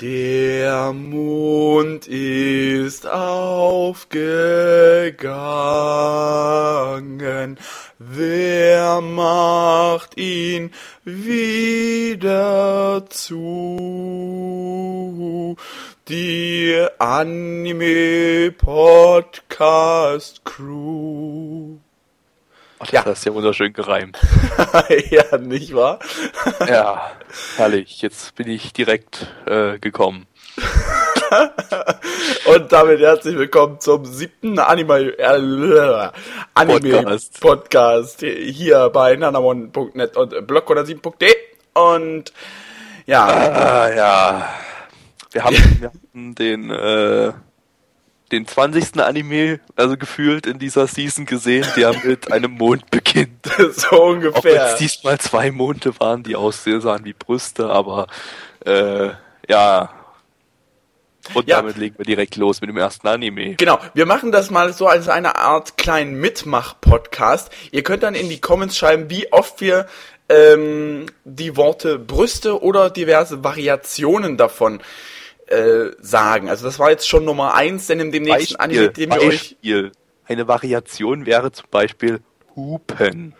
Der Mond ist aufgegangen, wer macht ihn wieder zu? Die Anime Podcast Crew. Ach, das ja. hast ja wunderschön gereimt. ja, nicht wahr? ja, herrlich. Jetzt bin ich direkt äh, gekommen. Und damit herzlich willkommen zum siebten Anime, äh, Anime Podcast. Podcast hier bei nanamon.net und blog107.de und ja. Ah, ja. Wir haben, wir haben den äh, den 20. Anime, also gefühlt in dieser Season gesehen, der mit einem Mond beginnt. so ungefähr. Auch wenn es diesmal zwei Monde waren, die aussahen wie Brüste, aber äh, ja. Und ja. damit legen wir direkt los mit dem ersten Anime. Genau, wir machen das mal so als eine Art kleinen Mitmach-Podcast. Ihr könnt dann in die Comments schreiben, wie oft wir ähm, die Worte Brüste oder diverse Variationen davon äh, sagen. Also das war jetzt schon Nummer eins, denn in dem nächsten Beispiel, Anime, dem wir euch... Eine Variation wäre zum Beispiel Hupen.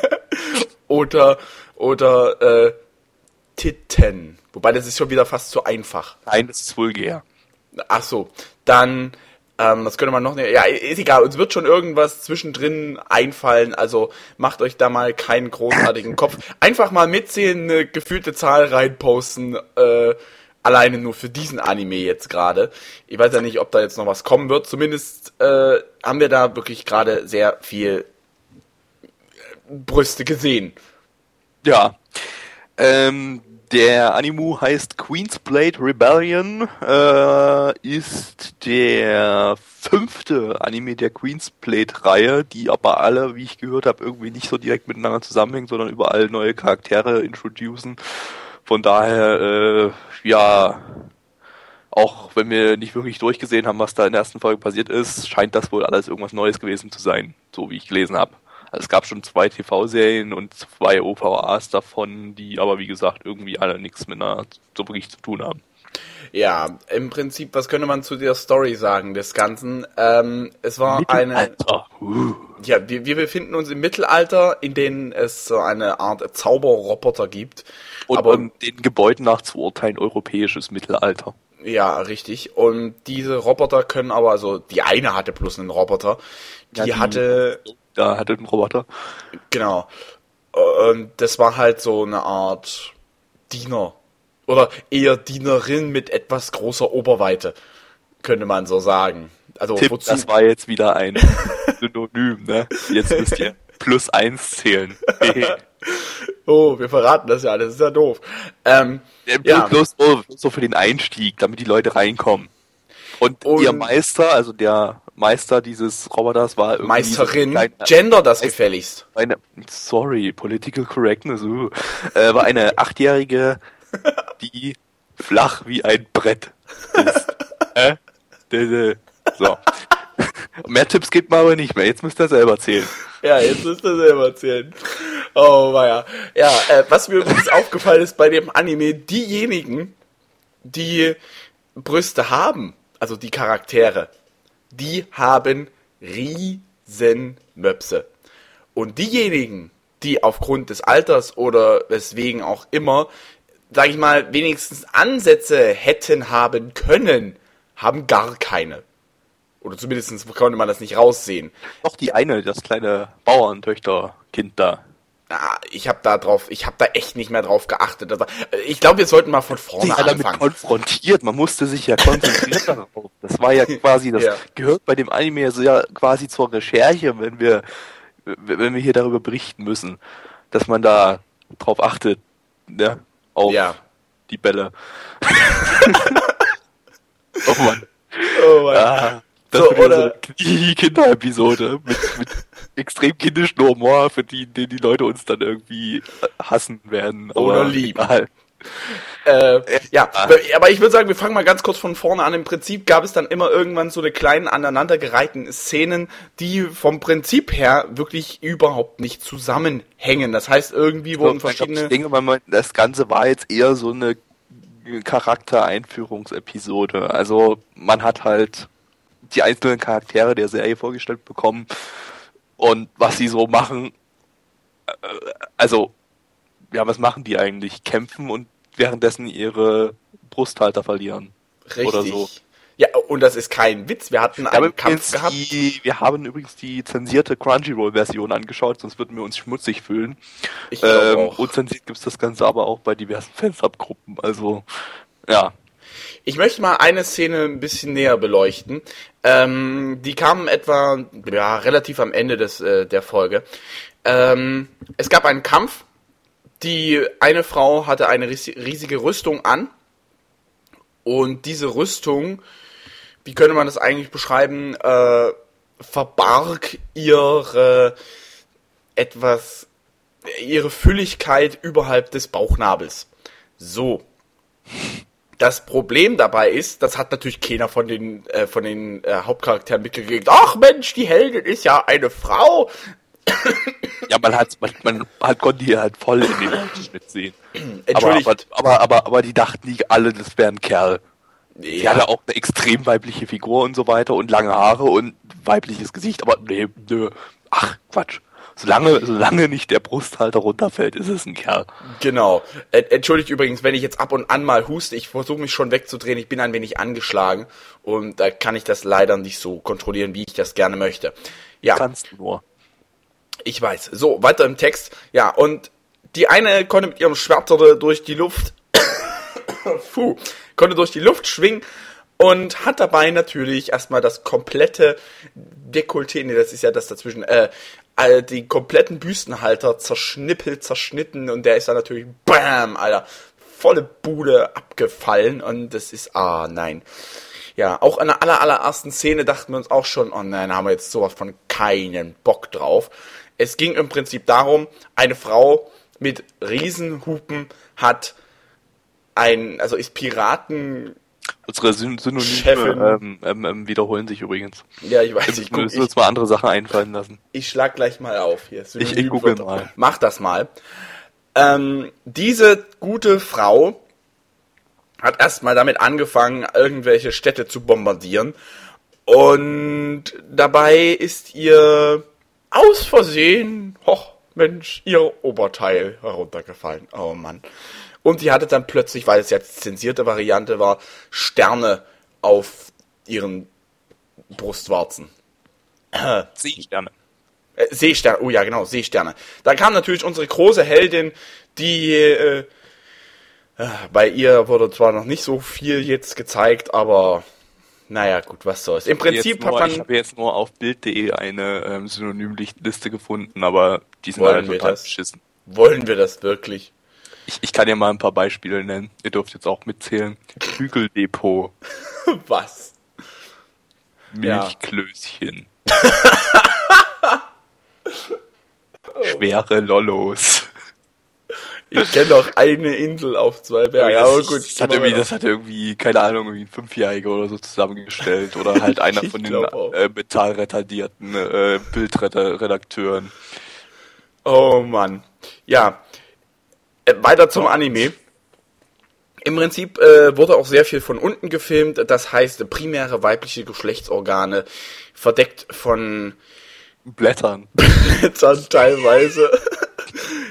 oder oder äh, Titten. Wobei das ist schon wieder fast zu einfach. Nein, das ist vulgär. Ach so, dann ähm, was könnte man noch? Ja, ist egal. Uns wird schon irgendwas zwischendrin einfallen. Also macht euch da mal keinen großartigen Kopf. Einfach mal mitzählen, eine gefühlte Zahl reinposten. Äh, alleine nur für diesen Anime jetzt gerade. Ich weiß ja nicht, ob da jetzt noch was kommen wird. Zumindest äh, haben wir da wirklich gerade sehr viel äh, Brüste gesehen. Ja. Ähm, der Animu heißt Queen's Blade Rebellion, äh, ist der fünfte Anime der Queen's Blade Reihe, die aber alle, wie ich gehört habe, irgendwie nicht so direkt miteinander zusammenhängen, sondern überall neue Charaktere introducen. Von daher, äh, ja, auch wenn wir nicht wirklich durchgesehen haben, was da in der ersten Folge passiert ist, scheint das wohl alles irgendwas Neues gewesen zu sein, so wie ich gelesen habe. Also es gab schon zwei TV-Serien und zwei OVAs davon, die aber wie gesagt irgendwie alle nichts mit einer so wirklich zu tun haben. Ja, im Prinzip, was könnte man zu der Story sagen des Ganzen? Ähm, es war eine. Uh. Ja, wir, wir befinden uns im Mittelalter, in dem es so eine Art Zauberroboter gibt. Und aber um den Gebäuden nach zu urteilen, europäisches Mittelalter. Ja, richtig. Und diese Roboter können aber, also die eine hatte bloß einen Roboter, die, ja, die hatte. Da hatte einen Roboter. Genau. Und das war halt so eine Art Diener oder eher Dienerin mit etwas großer Oberweite, könnte man so sagen. Also Tipp, wozu? das war jetzt wieder ein Synonym, ne? Jetzt müsst ihr plus eins zählen. oh, wir verraten das ja, das ist ja doof. Ähm, ja, ja. Bloß so für den Einstieg, damit die Leute reinkommen. Und, Und ihr Meister, also der Meister dieses Roboters war irgendwie. Meisterin, so Gender das gefälligst. Eine, sorry, Political Correctness, uh, äh, war eine achtjährige die flach wie ein Brett ist. äh? So. Mehr Tipps gibt man aber nicht mehr. Jetzt müsst ihr selber zählen. Ja, jetzt müsst ihr selber zählen. Oh, weia. Ja, äh, was mir übrigens aufgefallen ist bei dem Anime, diejenigen, die Brüste haben, also die Charaktere, die haben riesen Möpse. Und diejenigen, die aufgrund des Alters oder weswegen auch immer sag ich mal, wenigstens Ansätze hätten haben können, haben gar keine. Oder zumindest konnte man das nicht raussehen. Doch die eine, das kleine Bauerntöchterkind da. Ah, ich habe da drauf, ich habe da echt nicht mehr drauf geachtet. Also, ich glaube, wir sollten mal von vorne ja anfangen. damit konfrontiert, man musste sich ja konzentrieren darauf. Das war ja quasi, das ja. gehört bei dem Anime so ja quasi zur Recherche, wenn wir, wenn wir hier darüber berichten müssen, dass man da drauf achtet. Ja auf ja. die Bälle. oh Mann. Oh Mann. Ah, das so, oder so eine Kinderepisode mit, mit extrem kindischen Humor, für die, den die Leute uns dann irgendwie hassen werden. Oder lieben. Egal. Äh, ja, aber ich würde sagen, wir fangen mal ganz kurz von vorne an. Im Prinzip gab es dann immer irgendwann so eine kleinen aneinandergereihten Szenen, die vom Prinzip her wirklich überhaupt nicht zusammenhängen. Das heißt, irgendwie wurden verschiedene. Ich denke das Ganze war jetzt eher so eine Charaktereinführungsepisode. Also man hat halt die einzelnen Charaktere der Serie vorgestellt bekommen und was sie so machen. Äh, also, ja, was machen die eigentlich? Kämpfen und währenddessen ihre Brusthalter verlieren. Richtig. Oder so. Ja, und das ist kein Witz. Wir hatten Wir einen haben, Kampf übrigens gehabt. die, wir haben übrigens die zensierte Crunchyroll-Version angeschaut, sonst würden wir uns schmutzig fühlen. Ich Ähm, auch. unzensiert gibt's das Ganze aber auch bei diversen Fansub-Gruppen. Also, ja. Ich möchte mal eine Szene ein bisschen näher beleuchten. Ähm, die kam etwa ja, relativ am Ende des, äh, der Folge. Ähm, es gab einen Kampf. Die eine Frau hatte eine ries- riesige Rüstung an. Und diese Rüstung, wie könnte man das eigentlich beschreiben, äh, verbarg ihre etwas, ihre Fülligkeit überhalb des Bauchnabels. So. Das Problem dabei ist, das hat natürlich keiner von den äh, von den äh, Hauptcharakteren mitgekriegt. Ach Mensch, die Heldin ist ja eine Frau. Ja, man hat, man, man hat konnte hier halt voll in den Schnitt sehen. Aber, Entschuldigt. aber, aber, aber, aber die dachten nicht alle, das wäre ein Kerl. Die Ja. hatte auch eine extrem weibliche Figur und so weiter und lange Haare und weibliches Gesicht, aber nee, nö. Ach, Quatsch. Solange, solange nicht der Brusthalter runterfällt, ist es ein Kerl. Genau. Entschuldigt übrigens, wenn ich jetzt ab und an mal huste. Ich versuche mich schon wegzudrehen. Ich bin ein wenig angeschlagen und da kann ich das leider nicht so kontrollieren, wie ich das gerne möchte. Ja. Kannst du nur. Ich weiß. So, weiter im Text. Ja, und die eine konnte mit ihrem Schwert durch die Luft, puh, konnte durch die Luft schwingen und hat dabei natürlich erstmal das komplette Dekolleté, nee, das ist ja das dazwischen, äh, all die kompletten Büstenhalter zerschnippelt, zerschnitten und der ist dann natürlich, bam, Alter, volle Bude abgefallen und das ist, ah, nein. Ja, auch in der aller, allerersten Szene dachten wir uns auch schon, oh nein, haben wir jetzt sowas von keinen Bock drauf. Es ging im Prinzip darum, eine Frau mit Riesenhupen hat ein, also ist Piraten, Unsere Syn Synonyme ähm, ähm, ähm, wiederholen sich übrigens. ja, ich weiß, ich, müssen guck, uns mal andere Sachen einfallen lassen. ich schlag gleich mal auf hier. Ich- ich google mal. Mach das mal. Ähm, diese gute Frau hat erstmal damit angefangen, irgendwelche Städte zu bombardieren. Und dabei ist ihr aus Versehen, hoch, Mensch, ihr Oberteil heruntergefallen. Oh Mann. Und die hatte dann plötzlich, weil es jetzt zensierte Variante war, Sterne auf ihren Brustwarzen. Seesterne. Äh, Seesterne, oh ja, genau, Seesterne. Da kam natürlich unsere große Heldin, die äh, äh, bei ihr wurde zwar noch nicht so viel jetzt gezeigt, aber naja, gut, was soll's. Im Prinzip hat ich man. habe jetzt nur auf Bild.de eine ähm, Synonymliste gefunden, aber die sind alle total das? beschissen. Wollen wir das wirklich? Ich, ich kann ja mal ein paar Beispiele nennen. Ihr dürft jetzt auch mitzählen. Hügeldepot, Was? Milchklößchen. Schwere Lollos. Ich kenne doch eine Insel auf zwei Bergen. Ja, aber gut. das, hat irgendwie, das hat irgendwie, keine Ahnung, irgendwie ein Fünfjähriger oder so zusammengestellt. Oder halt einer von den äh, metallretardierten äh, Bildredakteuren. Oh Mann. Ja. Äh, weiter zum Anime. Im Prinzip äh, wurde auch sehr viel von unten gefilmt. Das heißt, primäre weibliche Geschlechtsorgane verdeckt von Blättern. Blitzern teilweise.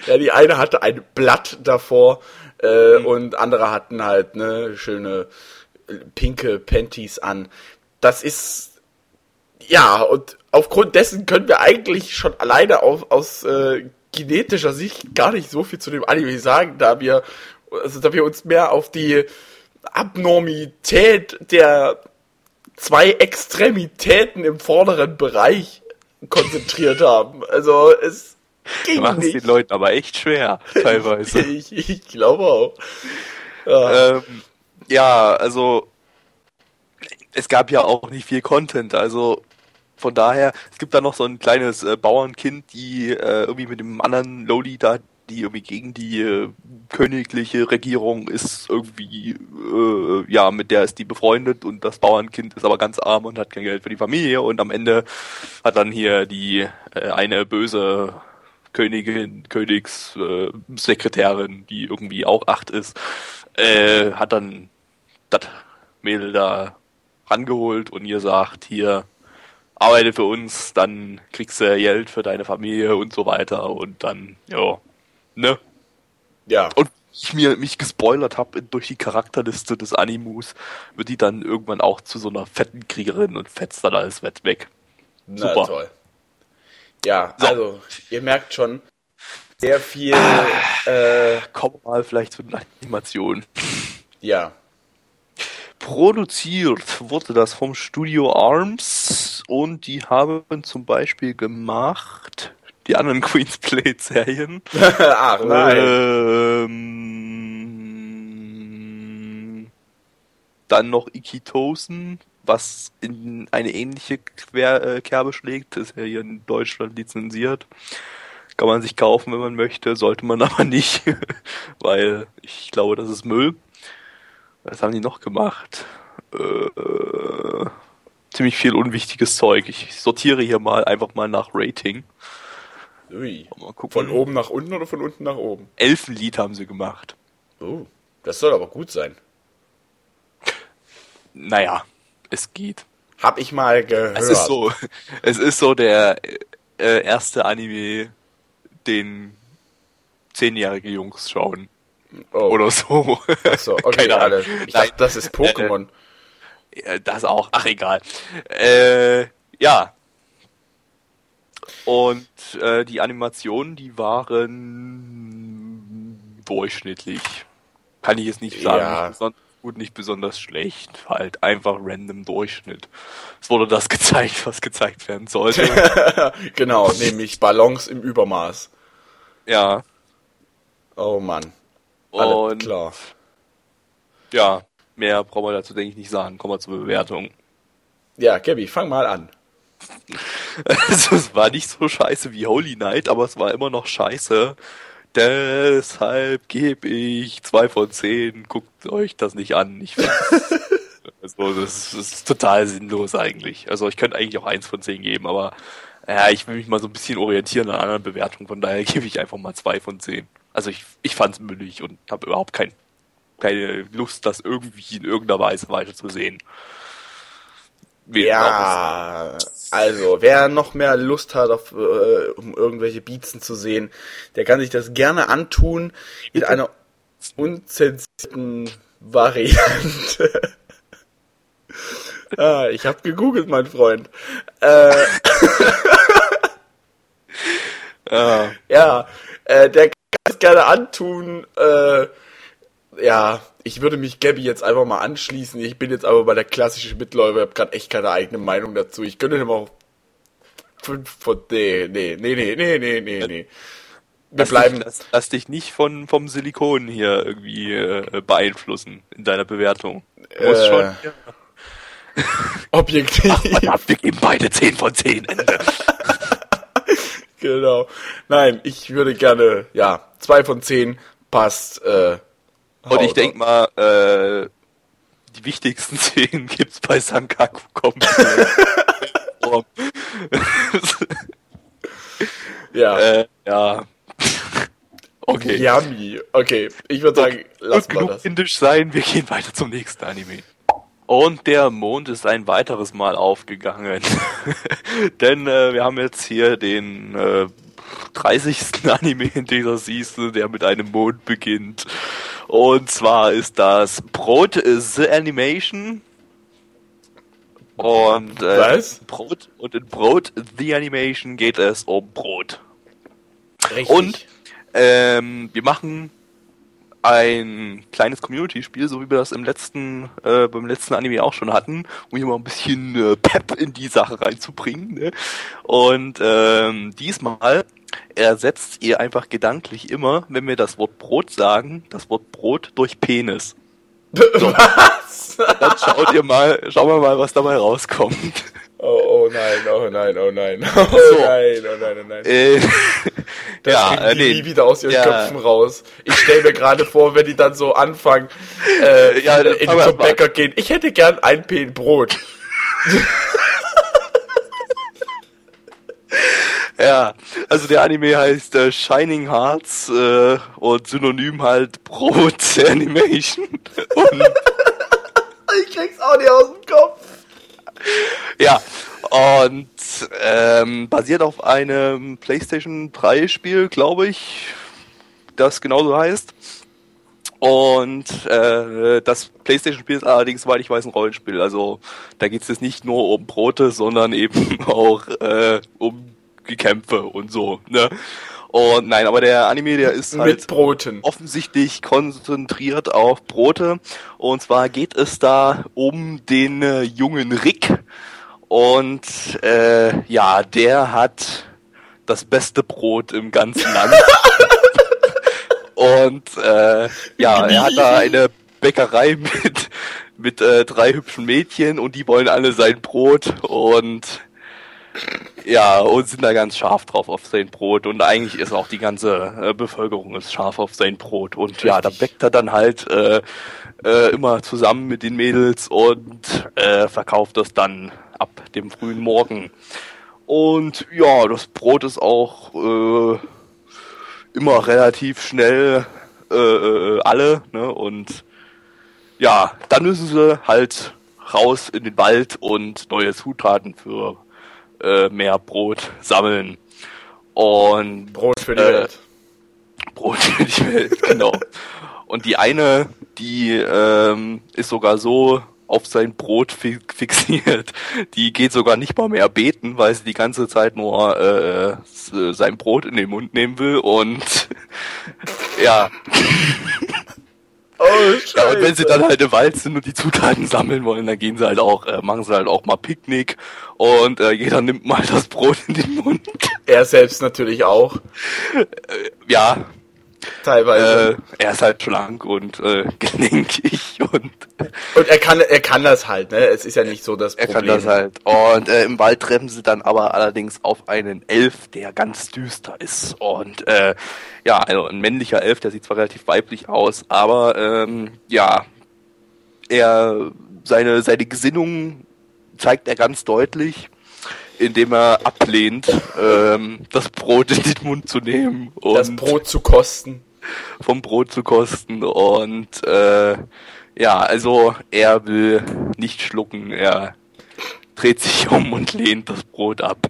Ja, die eine hatte ein Blatt davor äh, und andere hatten halt ne schöne äh, pinke Panties an. Das ist ja und aufgrund dessen können wir eigentlich schon alleine auf, aus äh, genetischer Sicht gar nicht so viel zu dem Anime sagen, da wir also da wir uns mehr auf die Abnormität der zwei Extremitäten im vorderen Bereich konzentriert haben. Also es ging machen es den. Leuten aber echt schwer, teilweise. Ich, ich glaube auch. Ja, ähm, ja, also es gab ja auch nicht viel Content, also von daher, es gibt da noch so ein kleines äh, Bauernkind, die äh, irgendwie mit dem anderen Loli da, die irgendwie gegen die äh, königliche Regierung ist, irgendwie, äh, ja, mit der ist die befreundet und das Bauernkind ist aber ganz arm und hat kein Geld für die Familie und am Ende hat dann hier die äh, eine böse Königin, Königssekretärin, äh, Sekretärin, die irgendwie auch acht ist, äh, hat dann das Mädel da rangeholt und ihr sagt, hier, arbeite für uns, dann kriegst du Geld für deine Familie und so weiter und dann, ja, ne? Ja. Und ich mir mich gespoilert habe durch die Charakterliste des Animus, wird die dann irgendwann auch zu so einer fetten Kriegerin und fetzt dann alles weg. Na Super. toll. Ja, So. also, ihr merkt schon, sehr viel, äh, Kommen wir mal vielleicht zu den Animationen. ja. Produziert wurde das vom Studio Arms und die haben zum Beispiel gemacht die anderen Queen's Blade Serien. Ach nein. Ähm, dann noch Ikitosen, was in eine ähnliche Quer äh, Kerbe schlägt. Ist ja hier in Deutschland lizenziert. Kann man sich kaufen, wenn man möchte, sollte man aber nicht, weil ich glaube, das ist Müll. Was haben die noch gemacht? Äh, äh, ziemlich viel unwichtiges Zeug. Ich sortiere hier mal einfach mal nach Rating. Ui. Mal gucken. Von oben nach unten oder von unten nach oben? Elfenlied haben sie gemacht. Oh, das soll aber gut sein. Naja, es geht. Hab ich mal gehört. Es ist so, es ist so der äh, erste Anime, den zehnjährige Jungs schauen. oh. Oder so. Ach so, okay, Keine Ahnung. alle. Ich dachte, Nein. das ist Pokémon. Ja, Das auch. Ach, egal. Äh, ja. Und äh, die Animationen, die waren durchschnittlich. Kann ich jetzt nicht sagen. Ja. Gut, nicht besonders schlecht. Halt einfach random Durchschnitt. Es wurde das gezeigt, was gezeigt werden sollte. genau, nämlich Ballons im Übermaß. ja. Oh Mann. Alles Und klar. ja, mehr brauchen wir dazu, denke ich, nicht sagen. Kommen wir zur Bewertung. Ja, Gabby, fang mal an. Also, es war nicht so scheiße wie Holy Night, aber es war immer noch scheiße. Deshalb gebe ich zwei von zehn. Guckt euch das nicht an. Ich also, das, ist total sinnlos eigentlich. Also, ich könnte eigentlich auch eins von zehn geben, aber ja, ich will mich mal so ein bisschen orientieren an anderen Bewertungen. Von daher gebe ich einfach mal zwei von zehn. Also, ich, ich fand's müllig und habe überhaupt kein, keine Lust, das irgendwie in irgendeiner Weise weiterzusehen. Wen Ja, also, wer noch mehr Lust hat, auf, äh, um irgendwelche Beatsen zu sehen, der kann sich das gerne antun in einer unzensierten Variante. ah, ich habe gegoogelt, mein Freund. Äh, Ja. ja, äh, der kann es gerne antun. Äh, ja, ich würde mich Gabby jetzt einfach mal anschließen. Ich bin jetzt aber bei der klassischen Mitläufer, ich habe gerade echt keine eigene Meinung dazu. Ich könnte dem auch fünf von nee, nee, nee, nee, nee, nee, nee, nee. Wir Lass bleiben Dich, lass, lass dich nicht von, vom Silikon hier irgendwie äh, beeinflussen in deiner Bewertung. Du musst Äh, schon. Ja. objektiv. Verdammt, wir geben beide 10 von 10. Ende. genau. Nein, ich würde gerne, ja, zwei von zehn passt. Äh, Und ich haut- denk mal, äh, die wichtigsten 10 gibt's bei Sankaku komplett. Ja, äh, ja. Okay. yummy. Okay, ich würde sagen, lass mal genug das. indisch sein, wir gehen weiter zum nächsten Anime. Und der Mond ist ein weiteres Mal aufgegangen. Denn äh, wir haben jetzt hier den äh, 30. Anime in dieser Season, der mit einem Mond beginnt. Und zwar ist das Brot The Animation. Und, äh, Was? Brot, und in Brot The Animation geht es um Brot. Richtig. Und ähm, wir machen ein kleines Community-Spiel, so wie wir das im letzten, äh, beim letzten Anime auch schon hatten, um hier mal ein bisschen äh, Pep in die Sache reinzubringen. Ne? Und ähm, diesmal ersetzt ihr einfach gedanklich immer, wenn wir das Wort Brot sagen, das Wort Brot durch Penis. Was? Dann schaut ihr mal, schauen wir mal, was dabei rauskommt. Oh, oh nein, oh nein, oh nein, oh so. nein, oh nein, oh nein. Äh, Das ja, kriegen äh, die nee. nie wieder aus ihren Ja. Köpfen raus. Ich stelle mir gerade vor, wenn die dann so anfangen, äh, Ja, dann in, wir zum mal an. Bäcker gehen. Ich hätte gern ein Pen Brot. Ja, also der Anime heißt äh, Shining Hearts äh, und synonym halt Brot Animation. Ich krieg's auch nicht aus dem Kopf. ja, und ähm, basiert auf einem PlayStation 3 Spiel, glaube ich, das genauso heißt. Und äh, das PlayStation-Spiel ist allerdings, soweit ich weiß, ein Rollenspiel. Also da geht es jetzt nicht nur um Brote, sondern eben auch äh, um die Kämpfe und so. Ne? Und nein, aber der Anime, der ist halt Mit Broten. offensichtlich konzentriert auf Brote. Und zwar geht es da um den äh, jungen Rick. Und äh, ja, der hat das beste Brot im ganzen Land. Und äh, ja, er hat da eine Bäckerei mit, mit äh, drei hübschen Mädchen und die wollen alle sein Brot und ja, und sind da ganz scharf drauf auf sein Brot und eigentlich ist auch die ganze äh, Bevölkerung ist scharf auf sein Brot und ja, da Richtig. bäckt er dann halt äh, äh, immer zusammen mit den Mädels und äh, verkauft das dann ab dem frühen Morgen. Und ja, das Brot ist auch äh, immer relativ schnell äh, alle, ne? Und ja, dann müssen sie halt raus in den Wald und neue Zutaten für äh, mehr Brot sammeln. Und Brot für die Äh, Welt. Brot für die Welt, genau. Und die eine, die ähm, ist sogar so auf sein Brot fi fixiert. Die geht sogar nicht mal mehr beten, weil sie die ganze Zeit nur äh, sein Brot in den Mund nehmen will und ja, Oh, ja, und wenn sie dann halt im Wald sind und die Zutaten sammeln wollen, dann gehen sie halt auch, äh, machen sie halt auch mal Picknick und äh, jeder nimmt mal das Brot in den Mund. Er selbst natürlich auch. Ja, Teilweise. äh, er ist halt schlank und äh, gelenkig und Und er kann, er kann das halt, ne? Es ist ja nicht so das er Problem. kann das halt. Und äh, im Wald treffen sie dann aber allerdings auf einen Elf, der ganz düster ist. Und äh, ja, also ein männlicher Elf, der sieht zwar relativ weiblich aus, aber ähm, ja, er seine seine Gesinnung zeigt er ganz deutlich, indem er ablehnt, ähm, das Brot in den Mund zu nehmen und das Brot zu kosten. vom Brot zu kosten und äh, ja, also er will nicht schlucken, er dreht sich um und lehnt das Brot ab.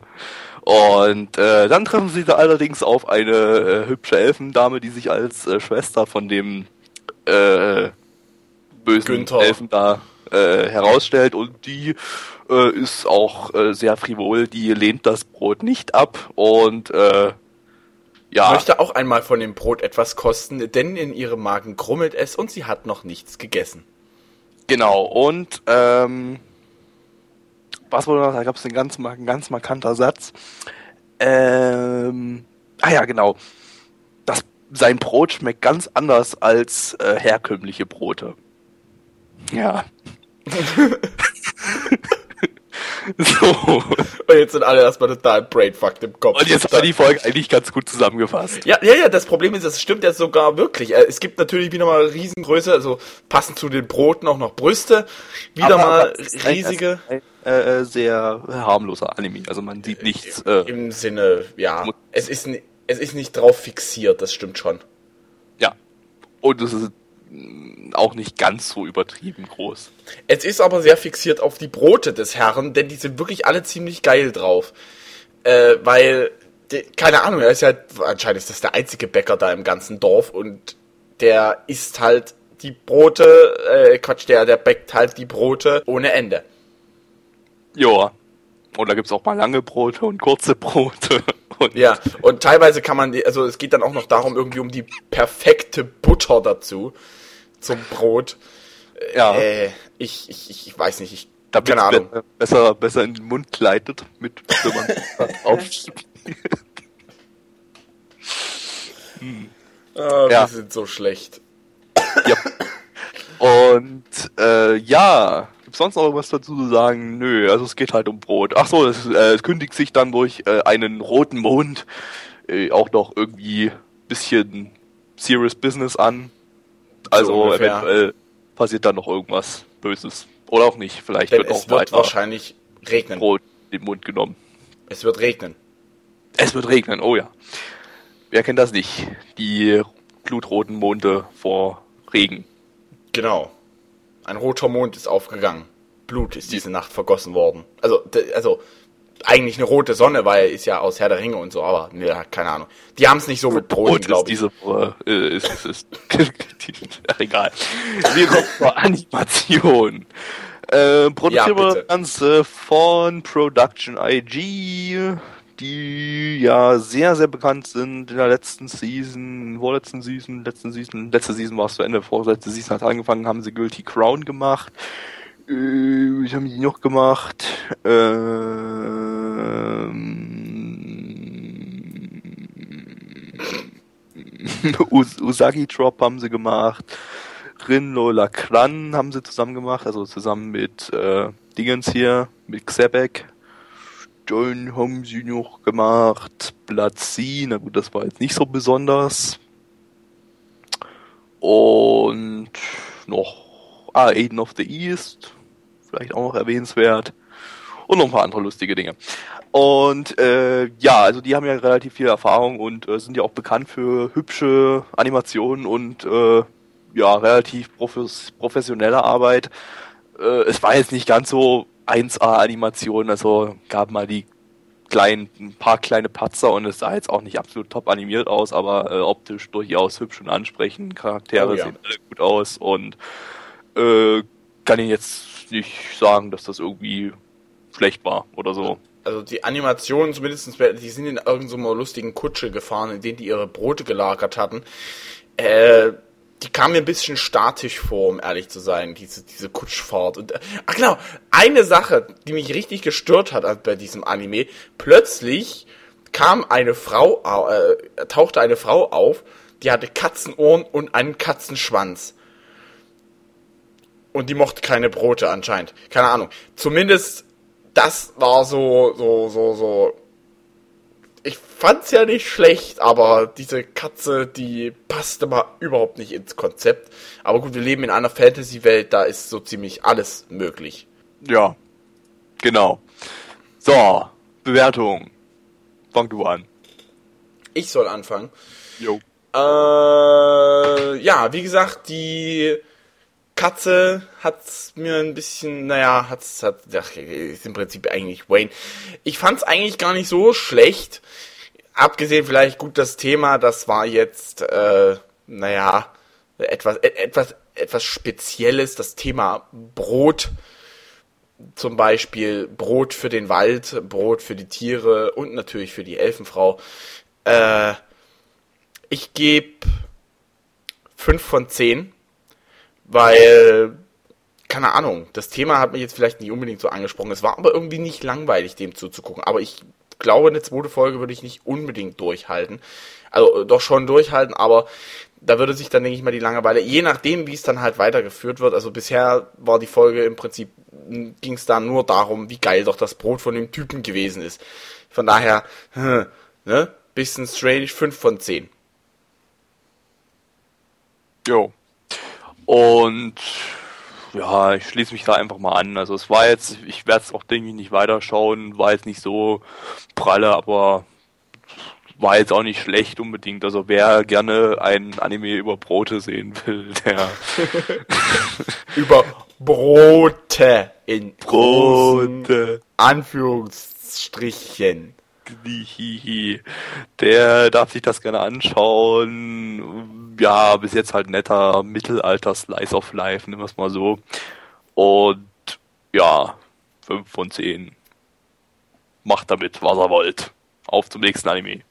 Und äh, dann treffen sie da allerdings auf eine äh, hübsche Elfendame, die sich als äh, Schwester von dem äh, bösen Günther. Elfen da äh, herausstellt und die äh, ist auch äh, sehr frivol, die lehnt das Brot nicht ab und äh, ja, Möchte auch einmal von dem Brot etwas kosten, denn in ihrem Magen krummelt es und sie hat noch nichts gegessen. Genau, und ähm, was wurde noch? Da gab es einen ganz, mar- ein ganz markanter Satz. Ähm, ah ja, genau. Das, sein Brot schmeckt ganz anders als äh, herkömmliche Brote. Ja. So. Und jetzt sind alle erstmal total brainfucked im Kopf. Und jetzt haben wir die Folge eigentlich ganz gut zusammengefasst. Ja, ja, ja, das Problem ist, das stimmt ja sogar wirklich. Äh, Es gibt natürlich wieder mal Riesengröße, also passend zu den Broten auch noch Brüste. Wieder Aber- mal aber ein- riesige. Ein, äh, sehr harmloser Anime. Also man sieht nichts. Äh, Im Sinne, ja, es ist, es ist nicht drauf fixiert, das stimmt schon. Ja. Und es ist auch nicht ganz so übertrieben groß. Es ist aber sehr fixiert auf die Brote des Herrn, denn die sind wirklich alle ziemlich geil drauf. Äh, weil, die, keine Ahnung, er ist ja, anscheinend ist das der einzige Bäcker da im ganzen Dorf und der isst halt die Brote, äh, Quatsch, der, der bäckt halt die Brote ohne Ende. Ja. Und da gibt's auch mal lange Brote und kurze Brote. Und Ja, und teilweise kann man, die, also es geht dann auch noch darum, irgendwie um die perfekte Butter dazu, zum Brot. ja, Äh, ich, ich, ich weiß nicht, ich, damit keine Ahnung. es besser, besser in den Mund gleitet, mit, wenn man das auf. Ah, Ja. Wir sind so schlecht. ja. Und äh, ja, gibt's sonst noch was dazu zu sagen? Nö, also es geht halt um Brot. Ach so, es, äh, es kündigt sich dann durch äh, einen roten Mond äh, auch noch irgendwie bisschen Serious Business an. Also ungefähr. eventuell passiert da noch irgendwas Böses. Oder auch nicht. Vielleicht Denn wird es auch wird wahrscheinlich regnen. Brot in den Mund genommen. Es wird regnen. Es wird regnen, oh ja. Wer kennt das nicht? Die blutroten Monde vor Regen. Genau. Ein roter Mond ist aufgegangen. Blut ist diese Nacht vergossen worden. Also, also eigentlich eine rote Sonne, weil ist ja aus Herr der Ringe und so, aber ne, keine Ahnung. Die haben es nicht so mit ist glaube ich. diese äh, ist, ist, ist Ach, egal. Wir kommen zur Animation. Äh, produziert Ja, das Ganze von Production IG, die ja sehr, sehr bekannt sind in der letzten Season, vorletzten Season, letzten Season, letzte Season war es zu Ende, vorletzte Season hat angefangen, haben sie Guilty Crown gemacht. Äh, was haben die noch gemacht? Ähm, Us Usagi Drop haben sie gemacht. Rinlo Lacran haben sie zusammen gemacht, also zusammen mit äh, Dingens hier, mit Xebek. Joan haben sie noch gemacht. Platzi, na gut, das war jetzt nicht so besonders. Und noch ah, Aiden of the East, vielleicht auch noch erwähnenswert. Und noch ein paar andere lustige Dinge. Und äh, ja, also die haben ja relativ viel Erfahrung und äh, sind ja auch bekannt für hübsche Animationen und äh, ja, relativ profes professionelle Arbeit. Äh, es war jetzt nicht ganz so 1A-Animation, also gab mal die kleinen, ein paar kleine Patzer und es sah jetzt auch nicht absolut top animiert aus, aber äh, optisch durchaus hübsch und ansprechend. Charaktere Oh ja. sehen alle gut aus und äh, kann ich jetzt nicht sagen, dass das irgendwie schlecht war oder so. Also die Animationen zumindest, die sind in irgendeiner so lustigen Kutsche gefahren, in denen die ihre Brote gelagert hatten. Äh, die kam mir ein bisschen statisch vor, um ehrlich zu sein, diese, diese Kutschfahrt. Und, äh, ach genau, eine Sache, die mich richtig gestört hat bei diesem Anime, plötzlich kam eine Frau, au- äh, tauchte eine Frau auf, die hatte Katzenohren und einen Katzenschwanz. Und die mochte keine Brote anscheinend. Keine Ahnung. Zumindest das war so, so, so, so. Ich fand's ja nicht schlecht, aber diese Katze, die passte mal überhaupt nicht ins Konzept. Aber gut, wir leben in einer Fantasy-Welt, da ist so ziemlich alles möglich. Ja, genau. So, Bewertung. Fang du an. Ich soll anfangen. Jo. Äh, ja, wie gesagt, die Katze hat's mir ein bisschen, naja, hat's, hat, ach, ist im Prinzip eigentlich Wayne. Ich fand's eigentlich gar nicht so schlecht. Abgesehen vielleicht gut das Thema, das war jetzt, äh, naja, etwas, et- etwas, etwas Spezielles, das Thema Brot. Zum Beispiel Brot für den Wald, Brot für die Tiere und natürlich für die Elfenfrau. Äh, ich gebe 5 von 10, weil, keine Ahnung, das Thema hat mich jetzt vielleicht nicht unbedingt so angesprochen. Es war aber irgendwie nicht langweilig, dem zuzugucken. Aber ich glaube, eine zweite Folge würde ich nicht unbedingt durchhalten. Also äh, doch schon durchhalten, aber da würde sich dann, denke ich mal, die Langeweile, je nachdem, wie es dann halt weitergeführt wird. Also bisher war die Folge im Prinzip, ging es da nur darum, wie geil doch das Brot von dem Typen gewesen ist. Von daher, hm, ne, bisschen strange, 5 von 10. Jo. Und ja, ich schließe mich da einfach mal an. Also es war jetzt, ich werde es auch denke ich nicht weiterschauen, war jetzt nicht so pralle, aber war jetzt auch nicht schlecht unbedingt. Also wer gerne ein Anime über Brote sehen will, der über Brote in Brote, Anführungsstrichen. Der darf sich das gerne anschauen. Ja, bis jetzt halt netter Mittelalter Slice of Life, nehmen wir es mal so. Und ja, 5 von 10. Macht damit, was ihr wollt. Auf zum nächsten Anime.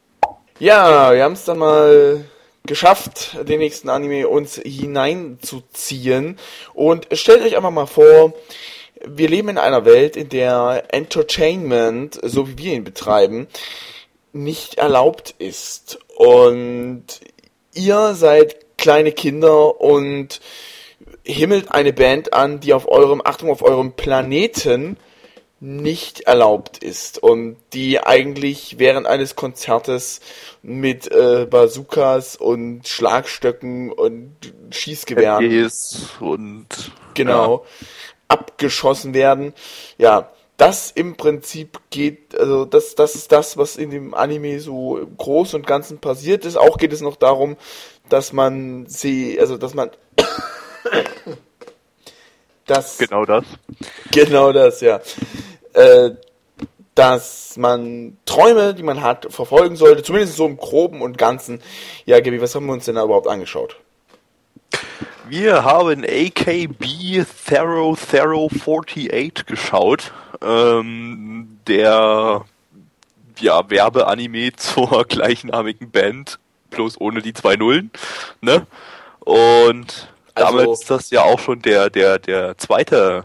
Ja, wir haben es dann mal geschafft, den nächsten Anime uns hineinzuziehen. Und stellt euch einfach mal vor, wir leben in einer Welt, in der Entertainment, so wie wir ihn betreiben, nicht erlaubt ist. Und ihr seid kleine Kinder und himmelt eine Band an, die auf eurem, Achtung, auf eurem Planeten nicht erlaubt ist und die eigentlich während eines Konzertes mit äh, Bazookas und Schlagstöcken und Schießgewehren und genau abgeschossen werden. Ja, das im Prinzip geht, also das, das ist das, was in dem Anime so im Großen und Ganzen passiert ist. Auch geht es noch darum, dass man sie, also dass man das Genau das. Genau das, ja. Äh, dass man Träume, die man hat, verfolgen sollte, zumindest so im Groben und Ganzen. Ja, Gabi, was haben wir uns denn da überhaupt angeschaut? Wir haben AKB Thero Thero 48 geschaut. Ähm, der ja, Werbeanime zur gleichnamigen Band, bloß ohne die zwei Nullen. Ne? Und Also- damit ist das ja auch schon der, der, der zweite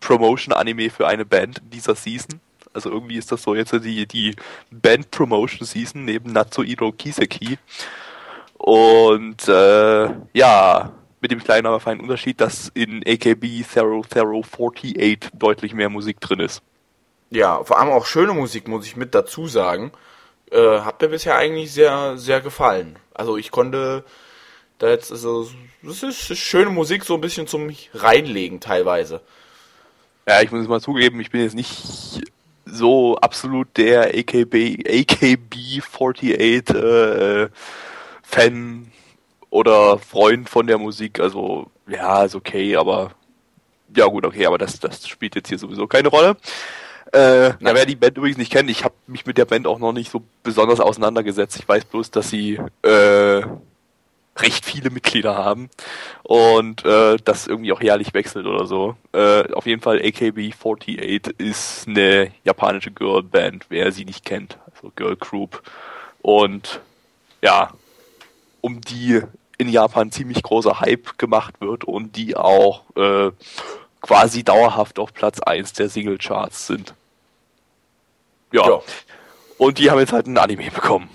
Promotion-Anime für eine Band in dieser Season. Also irgendwie ist das so jetzt die, die Band-Promotion-Season neben Natsuhiro Kiseki. Und äh, ja, mit dem kleinen, aber feinen Unterschied, dass in AKB Thero Thero 48 deutlich mehr Musik drin ist. Ja, vor allem auch schöne Musik, muss ich mit dazu sagen. Äh, hat mir bisher eigentlich sehr, sehr gefallen. Also ich konnte da jetzt, also, das ist schöne Musik, so ein bisschen zum Reinlegen teilweise. Ja, ich muss es mal zugeben, ich bin jetzt nicht so absolut der AKB, AKB 48 äh, Fan oder Freund von der Musik. Also, ja, ist okay, aber ja gut, okay, aber das, das spielt jetzt hier sowieso keine Rolle. Äh, ja, wer die Band übrigens nicht kennt, ich habe mich mit der Band auch noch nicht so besonders auseinandergesetzt. Ich weiß bloß, dass sie äh, recht viele Mitglieder haben und äh, das irgendwie auch jährlich wechselt oder so. Äh, auf jeden Fall AKB48 ist eine japanische Girlband, wer sie nicht kennt, also Girl Group. Und ja, um die in Japan ziemlich großer Hype gemacht wird und die auch äh, quasi dauerhaft auf Platz 1 der Singlecharts sind. Ja. Ja. Und die haben jetzt halt ein Anime bekommen.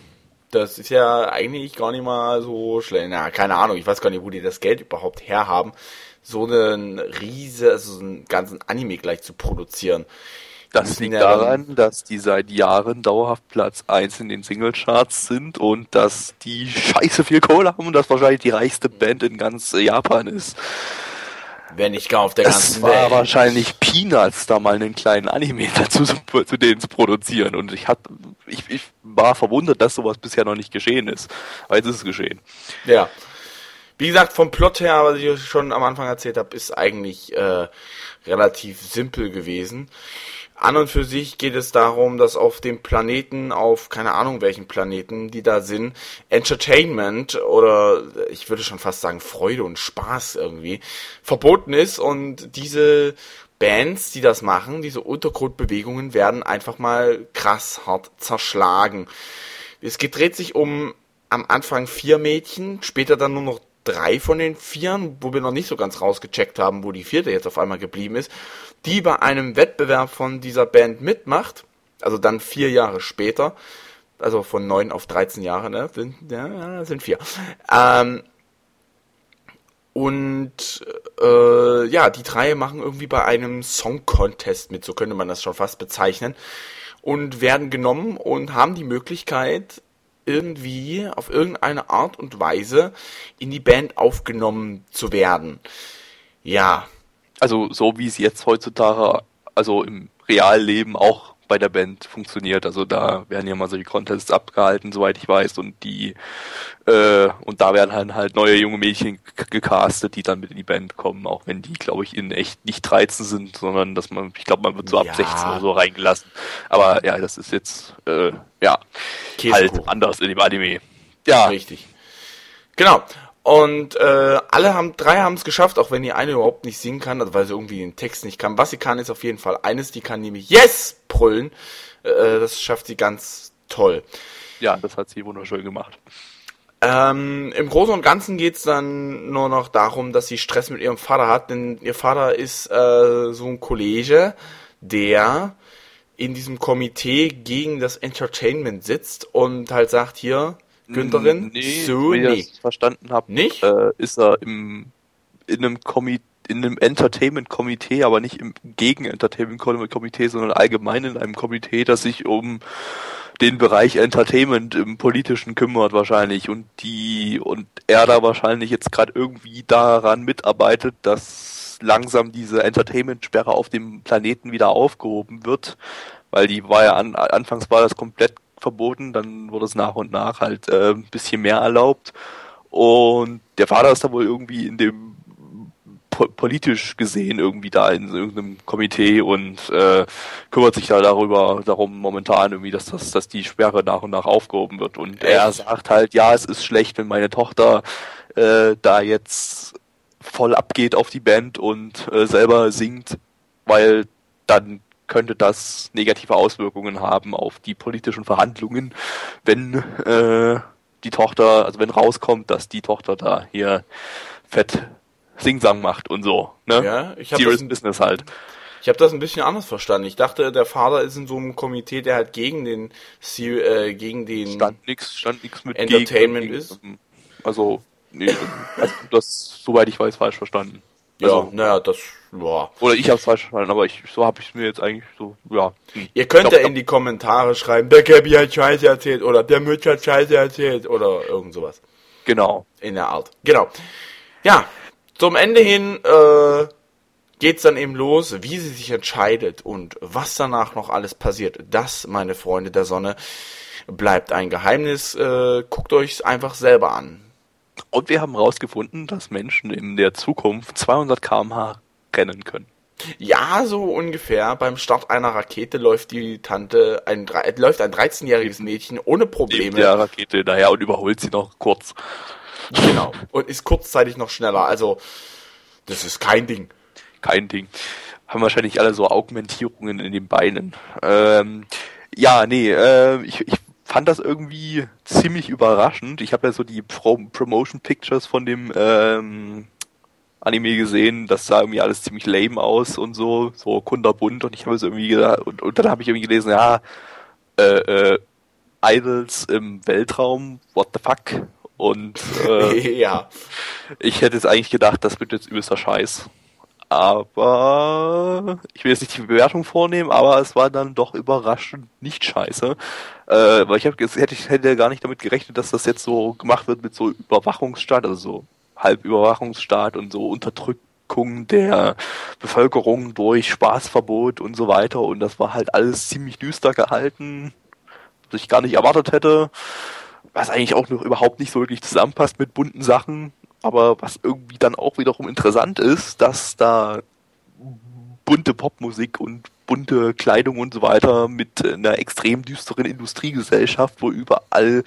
Das ist ja eigentlich gar nicht mal so schlecht. Na, keine Ahnung, ich weiß gar nicht, wo die das Geld überhaupt herhaben, so einen riese, also so einen ganzen Anime gleich zu produzieren. Das liegt daran, dass die seit Jahren dauerhaft Platz 1 in den Singlecharts sind und dass die scheiße viel Kohle haben und das wahrscheinlich die reichste Band in ganz Japan ist. Wenn nicht gar auf der Es ganzen war Welt. wahrscheinlich Peanuts, da mal einen kleinen Anime dazu zu, zu denen zu produzieren. Und ich, hat, ich, ich war verwundert, dass sowas bisher noch nicht geschehen ist. Aber jetzt ist es geschehen. Ja. Wie gesagt, vom Plot her, was ich schon am Anfang erzählt habe, ist eigentlich äh, relativ simpel gewesen. An und für sich geht es darum, dass auf dem Planeten, auf keine Ahnung welchen Planeten, die da sind, Entertainment oder ich würde schon fast sagen Freude und Spaß irgendwie verboten ist und diese Bands, die das machen, diese Untergrundbewegungen werden einfach mal krass hart zerschlagen. Es dreht sich um am Anfang vier Mädchen, später dann nur noch drei von den Vieren, wo wir noch nicht so ganz rausgecheckt haben, wo die vierte jetzt auf einmal geblieben ist, die bei einem Wettbewerb von dieser Band mitmacht, also dann vier Jahre später, also von neun auf 13 Jahre, ne, sind, ja, sind vier. Ähm, und äh, ja, die drei machen irgendwie bei einem Song Contest mit, so könnte man das schon fast bezeichnen, und werden genommen und haben die Möglichkeit, irgendwie auf irgendeine Art und Weise in die Band aufgenommen zu werden. Ja, Also so wie es jetzt heutzutage, also im Realleben auch bei der Band funktioniert. Also da werden ja mal solche Contests abgehalten, soweit ich weiß, und die äh, und da werden halt, halt neue junge Mädchen gecastet, die dann mit in die Band kommen, auch wenn die, glaube ich, in echt nicht 13 sind, sondern dass man, ich glaube, man wird so ab Ja. 16 oder so reingelassen. Aber ja, das ist jetzt äh, ja Käsekuchen. halt anders in dem Anime. Ja, Richtig. Genau. Und äh, alle haben, drei haben es geschafft, auch wenn die eine überhaupt nicht singen kann, also weil sie irgendwie den Text nicht kann. Was sie kann, ist auf jeden Fall eines, die kann nämlich Yes brüllen. Äh, das schafft sie ganz toll. ja, das hat sie wunderschön gemacht. Ähm, Im Großen und Ganzen geht's dann nur noch darum, dass sie Stress mit ihrem Vater hat, denn ihr Vater ist äh, so ein Kollege, der in diesem Komitee gegen das Entertainment sitzt und halt sagt, hier, Günterin, Nee, so, wie ich das verstanden habe, Nicht? Äh, ist er im, in einem Komitee in einem Entertainment-Komitee, aber nicht im Gegen-Entertainment-Komitee, sondern allgemein in einem Komitee, das sich um den Bereich Entertainment im Politischen kümmert wahrscheinlich. Und die und er da wahrscheinlich jetzt gerade irgendwie daran mitarbeitet, dass dass langsam diese Entertainment-Sperre auf dem Planeten wieder aufgehoben wird, weil die war ja an, anfangs war das komplett verboten, dann wurde es nach und nach halt äh, ein bisschen mehr erlaubt und der Vater ist da wohl irgendwie in dem po politisch gesehen irgendwie da in irgendeinem Komitee und äh, kümmert sich da darüber darum momentan irgendwie, dass das, dass die Sperre nach und nach aufgehoben wird. Und er sagt halt, ja, es ist schlecht, wenn meine Tochter äh, da jetzt voll abgeht auf die Band und äh, selber singt, weil dann könnte das negative Auswirkungen haben auf die politischen Verhandlungen, wenn äh, die Tochter, also wenn rauskommt, dass die Tochter da hier fett Singsang macht und so. Ne? Ja, ich habe das, Business halt. Ich habe das ein bisschen anders verstanden. Ich dachte, der Vater ist in so einem Komitee, der halt gegen den äh, gegen den stand nix, stand nix mit Entertainment gegen, ist. Also, nee, also das soweit ich weiß falsch verstanden. Ja, also, naja, das ja. Oder ich habe es falsch verstanden, aber ich, so habe ich es mir jetzt eigentlich so, ja. Ihr könnt ja in die Kommentare schreiben, der Gabby hat Scheiße erzählt oder der Mütz hat Scheiße erzählt oder irgend sowas. Genau. In der Art. Genau. Ja, zum Ende hin äh, geht's dann eben los, wie sie sich entscheidet und was danach noch alles passiert. Das, meine Freunde der Sonne, bleibt ein Geheimnis. Äh, guckt euch einfach selber an. Und wir haben herausgefunden, dass Menschen in der Zukunft 200 km/h rennen können. Ja, so ungefähr. Beim Start einer Rakete läuft die Tante, ein, läuft ein 13-jähriges Mädchen ohne Probleme. Neben der Rakete daher und überholt sie noch kurz. Genau. Und ist kurzzeitig noch schneller. Also, das ist kein Ding. Kein Ding. Haben wahrscheinlich alle so Augmentierungen in den Beinen. Ähm, ja, nee, äh, ich, ich fand das irgendwie ziemlich überraschend. Ich habe ja so die Pro Promotion Pictures von dem ähm, Anime gesehen, das sah irgendwie alles ziemlich lame aus und so, so kunderbunt und ich habe es irgendwie gedacht, und, und dann habe ich irgendwie gelesen, ja, äh, äh, Idols im Weltraum, what the fuck? Und äh, ja. ich hätte jetzt eigentlich gedacht, das wird jetzt übelster Scheiß. Aber ich will jetzt nicht die Bewertung vornehmen, aber es war dann doch überraschend nicht scheiße. Äh, weil ich, hab, hätte, ich hätte gar nicht damit gerechnet, dass das jetzt so gemacht wird mit so Überwachungsstaat, also so Halbüberwachungsstaat und so Unterdrückung der Bevölkerung durch Spaßverbot und so weiter. Und das war halt alles ziemlich düster gehalten, was ich gar nicht erwartet hätte was eigentlich auch noch überhaupt nicht so wirklich zusammenpasst mit bunten Sachen, aber was irgendwie dann auch wiederum interessant ist, dass da bunte Popmusik und bunte Kleidung und so weiter mit einer extrem düsteren Industriegesellschaft, wo überall,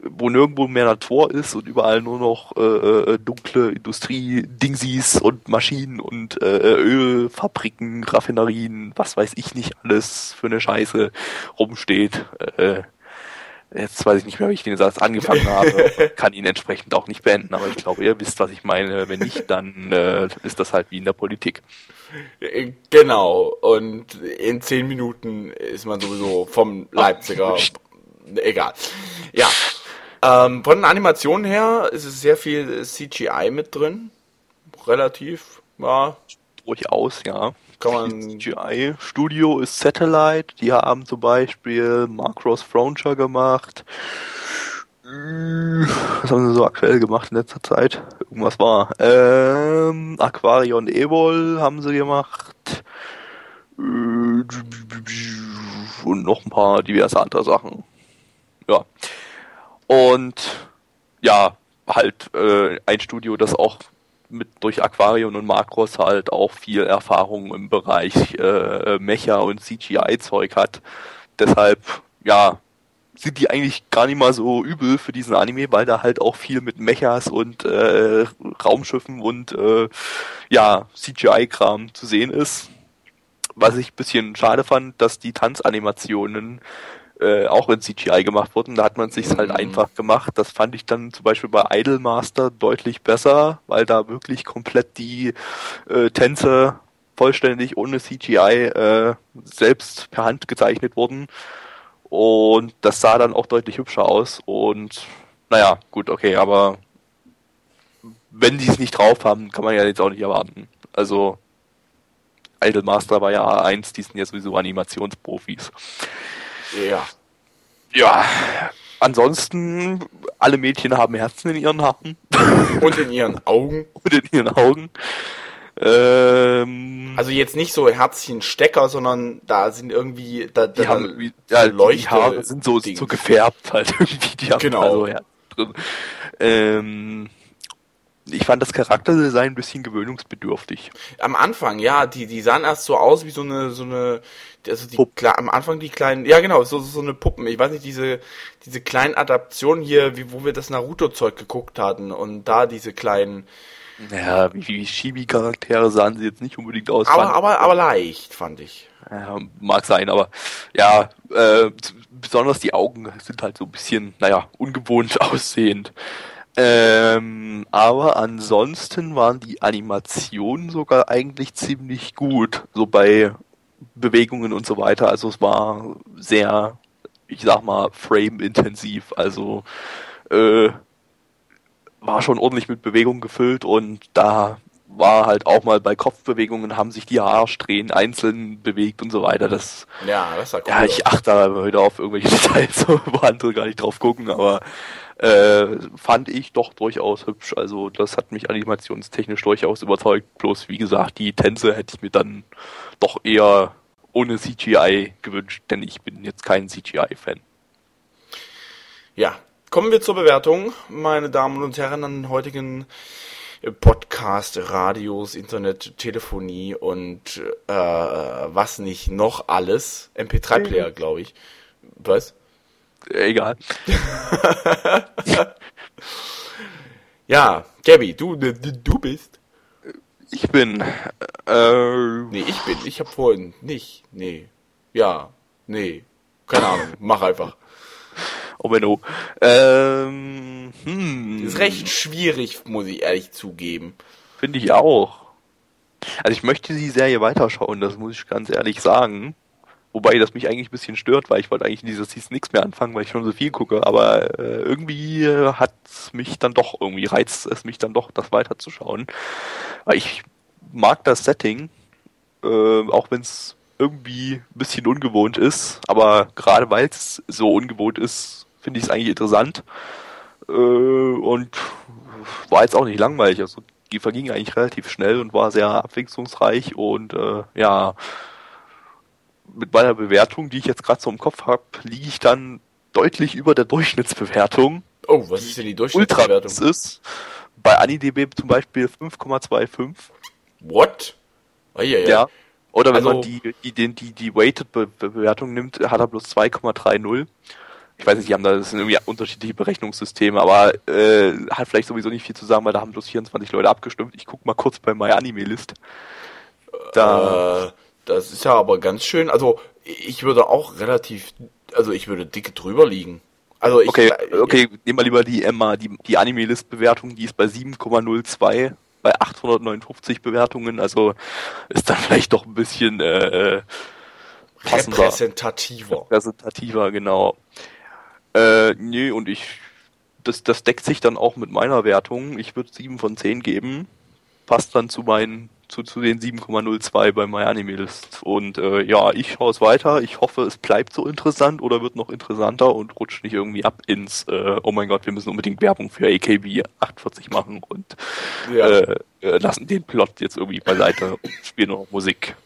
wo nirgendwo mehr Natur ist und überall nur noch äh, äh dunkle Industrie-Dingsies und Maschinen und äh, Ölfabriken, Raffinerien, was weiß ich nicht alles für eine Scheiße rumsteht. Äh, Jetzt weiß ich nicht mehr, wie ich den Satz angefangen habe. Kann ihn entsprechend auch nicht beenden, aber ich glaube, ihr wisst, was ich meine. Wenn nicht, dann äh, ist das halt wie in der Politik. Genau. Und in zehn Minuten ist man sowieso vom Leipziger. Egal. Ja. Ähm, von den Animationen her ist es sehr viel CGI mit drin. Relativ, ja. Durchaus, ja kann man. CGI Studio ist Satellite, die haben zum Beispiel Macross Frontier gemacht. Was haben sie so aktuell gemacht in letzter Zeit? Irgendwas war. Ähm, Aquarion Evol haben sie gemacht. Und noch ein paar diverse andere Sachen. Ja. Und ja, halt äh, ein Studio, das auch mit durch Aquarium und Makros halt auch viel Erfahrung im Bereich äh, Mecha und CGI-Zeug hat. Deshalb, ja, sind die eigentlich gar nicht mal so übel für diesen Anime, weil da halt auch viel mit Mechas und äh, Raumschiffen und äh, ja, CGI-Kram zu sehen ist. Was ich bisschen schade fand, dass die Tanzanimationen äh, auch in CGI gemacht wurden. Da hat man sich halt mhm. einfach gemacht. Das fand ich dann zum Beispiel bei Idolmaster deutlich besser, weil da wirklich komplett die äh, Tänze vollständig ohne CGI äh, selbst per Hand gezeichnet wurden. Und das sah dann auch deutlich hübscher aus. Und naja, gut, okay, aber wenn die es nicht drauf haben, kann man ja jetzt auch nicht erwarten. Also Idolmaster war ja A1, die sind ja sowieso Animationsprofis. Ja. Ja. Ansonsten, alle Mädchen haben Herzen in ihren Haaren. Und in ihren Augen. Und in ihren Augen. Ähm, Also jetzt nicht so Herzchen-Stecker, sondern da sind irgendwie, da, da die haben irgendwie, ja, Leuchte- die Haare sind so, so gefärbt halt irgendwie. Die haben Genau. Also, ja, drin. Ähm, ich fand das Charakterdesign ein bisschen gewöhnungsbedürftig. Am Anfang, ja, die, die sahen erst so aus wie so eine, so eine, also die, klar, am Anfang die kleinen, ja genau, so, so eine Puppen. Ich weiß nicht, diese, diese kleinen Adaptionen hier, wie, wo wir das Naruto-Zeug geguckt hatten und da diese kleinen, Ja, wie, wie Chibi-Charaktere sahen sie jetzt nicht unbedingt aus. aber, aber, aber leicht, fand ich. Ja, mag sein, aber ja, äh, besonders die Augen sind halt so ein bisschen, naja, ungewohnt aussehend. Ähm, aber ansonsten waren die Animationen sogar eigentlich ziemlich gut, so bei Bewegungen und so weiter. Also es war sehr, ich sag mal, frame-intensiv. Also äh, war schon ordentlich mit Bewegung gefüllt und da war halt auch mal bei Kopfbewegungen haben sich die Haarsträhnen einzeln bewegt und so weiter. Das, Ja, das war cool. ja, ich achte da wieder auf irgendwelche Details, wo andere gar nicht drauf gucken, aber äh, fand ich doch durchaus hübsch. Also das hat mich animationstechnisch durchaus überzeugt. Bloß wie gesagt, die Tänze hätte ich mir dann doch eher ohne CGI gewünscht, denn ich bin jetzt kein CGI-Fan. Ja, kommen wir zur Bewertung, meine Damen und Herren, an den heutigen äh, Podcast, Radios, Internet, Telefonie und äh, was nicht noch alles. MP3-Player, glaube ich. Was? Egal. Ja, Gabby, du, du, bist. Ich bin äh, Nee, ich bin. Ich habe vorhin nicht. Nee. Ja. Nee. Keine Ahnung. Mach einfach. Oh Menno. Ähm, hm, Ist recht schwierig, muss ich ehrlich zugeben. Finde ich auch. Also ich möchte die Serie weiterschauen, das muss ich ganz ehrlich sagen. Wobei das mich eigentlich ein bisschen stört, weil ich wollte eigentlich in dieser Season nichts mehr anfangen, weil ich schon so viel gucke. Aber äh, irgendwie äh, hat mich dann doch, irgendwie reizt es mich dann doch, das weiterzuschauen. Weil ich mag das Setting, äh, auch wenn es irgendwie ein bisschen ungewohnt ist. Aber gerade weil es so ungewohnt ist, finde ich es eigentlich interessant. Äh, und war jetzt auch nicht langweilig. Also die verging eigentlich relativ schnell und war sehr abwechslungsreich und äh, ja, mit meiner Bewertung, die ich jetzt gerade so im Kopf habe, liege ich dann deutlich über der Durchschnittsbewertung. Oh, was ist denn die Ultra Durchschnittsbewertung? ist bei AniDB zum Beispiel 5,25. What? Oh, ja, ja. Ja. Oder wenn Also- man die, die, die, die, die Weighted-Bewertung nimmt, hat er bloß 2,30. Ich weiß nicht, die haben da das sind irgendwie unterschiedliche Berechnungssysteme, aber äh, hat vielleicht sowieso nicht viel zu sagen, weil da haben bloß 24 Leute abgestimmt. Ich guck mal kurz bei MyAnimeList. Da, Äh, das ist ja aber ganz schön. Also, ich würde auch relativ, also ich würde dicke drüber liegen. Also ich, okay, okay, nehmen wir lieber die Emma, die, die Anime-List-Bewertung, die ist bei 7,02 bei 859 Bewertungen, also ist dann vielleicht doch ein bisschen äh, passender. repräsentativer. repräsentativer, genau. Äh, nee, und ich, das, das deckt sich dann auch mit meiner Wertung. Ich würde 7 von 10 geben. Passt dann zu meinen, zu, zu den 7,02 bei MyAnimeList. Und äh, ja, ich schaue es weiter. Ich hoffe, es bleibt so interessant oder wird noch interessanter und rutscht nicht irgendwie ab ins, äh, oh mein Gott, wir müssen unbedingt Werbung für AKB 48 machen und Ja. äh, äh, lassen den Plot jetzt irgendwie beiseite und spielen noch Musik.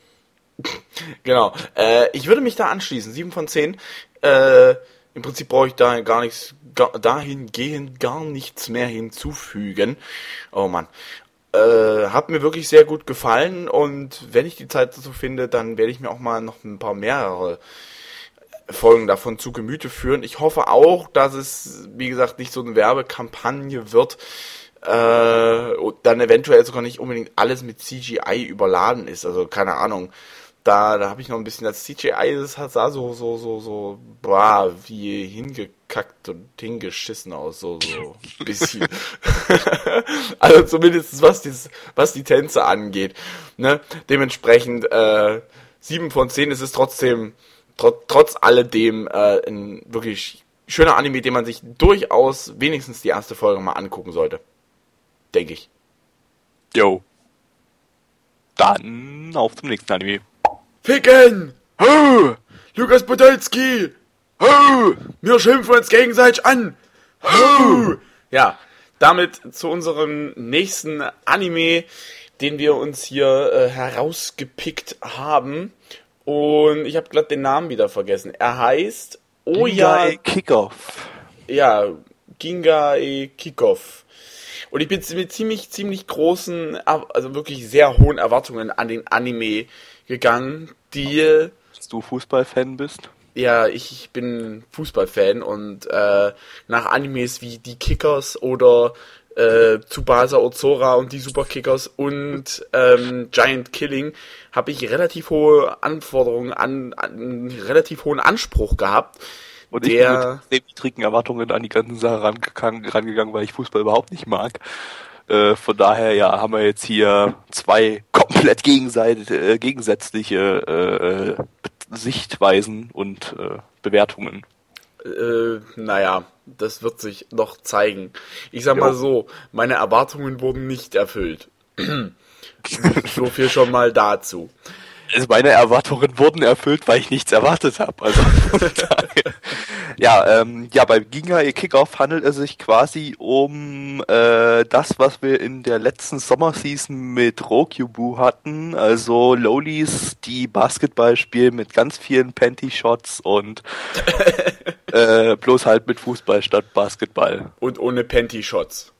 Genau. Äh, ich würde mich da anschließen. 7 von 10. Äh, Im Prinzip brauche ich da gar nichts, gar, dahingehend gar nichts mehr hinzufügen. Oh Mann. Äh, hat mir wirklich sehr gut gefallen und wenn ich die Zeit dazu finde, dann werde ich mir auch mal noch ein paar mehrere Folgen davon zu Gemüte führen. Ich hoffe auch, dass es, wie gesagt, nicht so eine Werbekampagne wird, äh, und dann eventuell sogar nicht unbedingt alles mit CGI überladen ist. Also keine Ahnung. Da, da habe ich noch ein bisschen das CGI, das hat sah so, so, so, so, boah, wie hingekackt und hingeschissen aus, so, so ein bisschen. also zumindest was, dies, was die Tänze angeht. Ne? Dementsprechend, äh, 7 von 10 ist es trotzdem, trot, trotz alledem, äh, ein wirklich schöner Anime, den man sich durchaus wenigstens die erste Folge mal angucken sollte. Denke ich. Jo. Dann auf zum nächsten Anime. Ficken! Lukas Podolski! Wir schimpfen uns gegenseitig an! Ja, damit zu unserem nächsten Anime. den wir uns hier äh, herausgepickt haben. Und ich habe gerade den Namen wieder vergessen. Er heißt Oya Ginga Kickoff. Ja, Ginga e Kickoff. Und ich bin mit ziemlich, ziemlich großen, also wirklich sehr hohen Erwartungen an den Anime gegangen, die. Dass du Fußballfan bist? Ja, ich, ich bin Fußballfan und äh, nach Animes wie die Kickers oder äh, Tsubasa Ozora und die Superkickers und ähm, Giant Killing habe ich relativ hohe Anforderungen an, an relativ hohen Anspruch gehabt. Und ich der, bin mit niedrigen Erwartungen an die ganze Sache rangegangen, rangegangen, weil ich Fußball überhaupt nicht mag. Äh, von daher, ja, haben wir jetzt hier zwei komplett äh, gegensätzliche äh, Sichtweisen und äh, Bewertungen. Äh, naja, das wird sich noch zeigen. Ich sag jo. mal so, meine Erwartungen wurden nicht erfüllt. so viel schon mal dazu also meine Erwartungen wurden erfüllt, weil ich nichts erwartet habe. Also ja, ähm, ja, bei Ginga e Kickoff handelt es sich quasi um äh, das, was wir in der letzten Sommerseason mit Rokyubu hatten, also Lolis, die Basketball spielen mit ganz vielen Panty-Shots und äh, bloß halt mit Fußball statt Basketball. Und ohne Panty-Shots.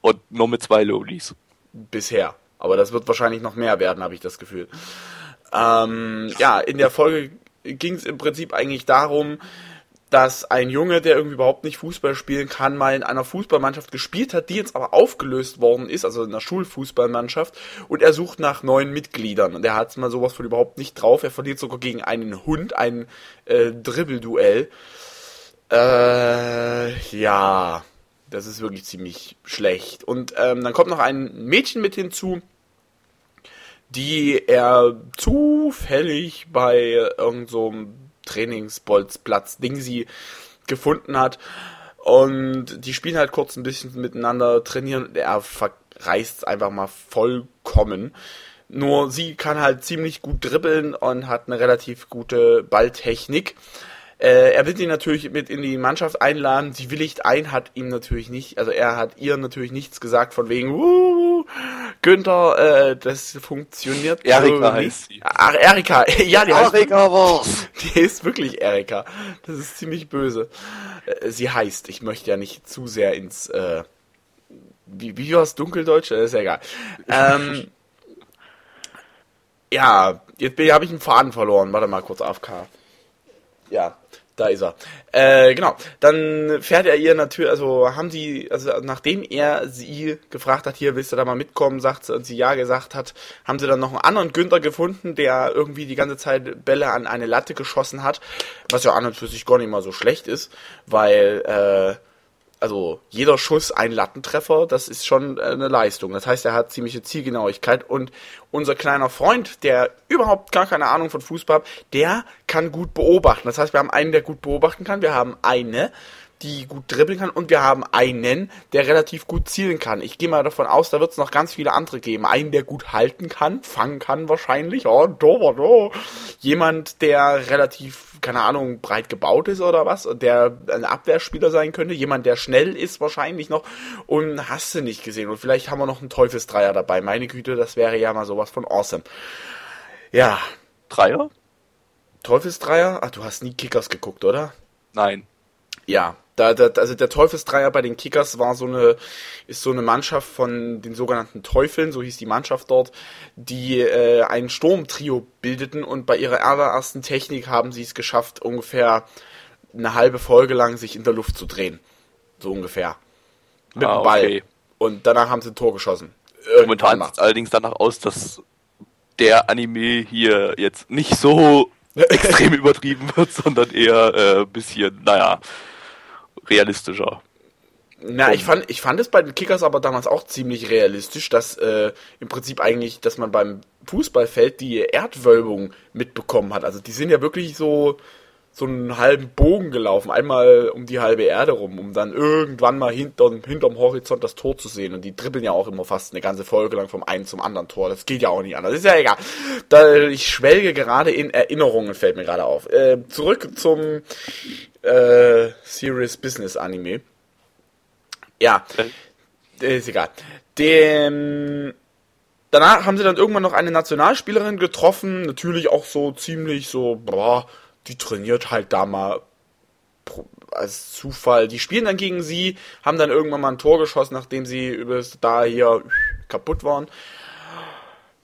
Und nur mit zwei Lolis. Bisher. Aber das wird wahrscheinlich noch mehr werden, habe ich das Gefühl. Ähm, ja, in der Folge ging es im Prinzip eigentlich darum, dass ein Junge, der irgendwie überhaupt nicht Fußball spielen kann, mal in einer Fußballmannschaft gespielt hat, die jetzt aber aufgelöst worden ist, also in einer Schulfußballmannschaft, und er sucht nach neuen Mitgliedern. Und er hat mal sowas von überhaupt nicht drauf. Er verliert sogar gegen einen Hund ein äh, Dribbelduell. Äh, ja, das ist wirklich ziemlich schlecht. Und ähm, dann kommt noch ein Mädchen mit hinzu, die er zufällig bei irgendeinem so Trainingsbolzplatz Ding sie gefunden hat. Und die spielen halt kurz ein bisschen miteinander, trainieren. Er verreißt einfach mal vollkommen. Nur sie kann halt ziemlich gut dribbeln und hat eine relativ gute Balltechnik. Äh, er will sie natürlich mit in die Mannschaft einladen. Sie willigt ein, hat ihm natürlich nicht, also er hat ihr natürlich nichts gesagt von wegen, uh, Günther, äh, das funktioniert. Erika heißt sie. Ach, Erika, ja, die heißt. Erika war's. Die ist wirklich Erika. Das ist ziemlich böse. Äh, sie heißt, ich möchte ja nicht zu sehr ins, äh, wie, wie war's Dunkeldeutsch? Das ist ja egal. Ähm, ja, jetzt habe ich einen Faden verloren. Warte mal kurz AFK. Ja, da ist er. Äh, genau. Dann fährt er ihr natürlich, also haben sie, also nachdem er sie gefragt hat, hier willst du da mal mitkommen, sagt sie, und sie ja gesagt hat, haben sie dann noch einen anderen Günther gefunden, der irgendwie die ganze Zeit Bälle an eine Latte geschossen hat, was ja an und für sich gar nicht mal so schlecht ist, weil äh, also jeder Schuss ein Lattentreffer, das ist schon eine Leistung. Das heißt, er hat ziemliche Zielgenauigkeit und unser kleiner Freund, der überhaupt gar keine Ahnung von Fußball hat, der kann gut beobachten. Das heißt, wir haben einen, der gut beobachten kann, wir haben eine, die gut dribbeln kann und wir haben einen, der relativ gut zielen kann. Ich gehe mal davon aus, da wird es noch ganz viele andere geben. Einen, der gut halten kann, fangen kann wahrscheinlich. Oh, Torwart, oh. Jemand, der relativ, keine Ahnung, breit gebaut ist oder was, der ein Abwehrspieler sein könnte. Jemand, der schnell ist wahrscheinlich noch. Und hast du nicht gesehen. Und vielleicht haben wir noch einen Teufelsdreier dabei. Meine Güte, das wäre ja mal sowas von awesome. Ja. Dreier? Teufelsdreier? Ach, du hast nie Kickers geguckt, oder? Nein. Ja, da, da, also der Teufelsdreier bei den Kickers war so eine, ist so eine Mannschaft von den sogenannten Teufeln, so hieß die Mannschaft dort, die äh, ein Sturmtrio bildeten und bei ihrer allerersten Technik haben sie es geschafft, ungefähr eine halbe Folge lang sich in der Luft zu drehen. So ungefähr. Mit ah, dem Ball. Okay. Und danach haben sie ein Tor geschossen. Momentan sieht es allerdings danach aus, dass der Anime hier jetzt nicht so extrem übertrieben wird, sondern eher ein äh, bisschen, naja, realistischer. Na, ich fand, ich fand es bei den Kickers aber damals auch ziemlich realistisch, dass äh, im Prinzip eigentlich, dass man beim Fußballfeld die Erdwölbung mitbekommen hat. Also die sind ja wirklich so so einen halben Bogen gelaufen, einmal um die halbe Erde rum, um dann irgendwann mal hinterm, hinterm Horizont das Tor zu sehen. Und die dribbeln ja auch immer fast eine ganze Folge lang vom einen zum anderen Tor. Das geht ja auch nicht anders. ist ja egal. Da, ich schwelge gerade in Erinnerungen, fällt mir gerade auf. Äh, zurück zum äh, Serious Business Anime. Ja, ist egal. Dem danach haben sie dann irgendwann noch eine Nationalspielerin getroffen, natürlich auch so ziemlich so, boah, die trainiert halt da mal als Zufall. Die spielen dann gegen sie, haben dann irgendwann mal ein Tor geschossen, nachdem sie übelst da hier kaputt waren.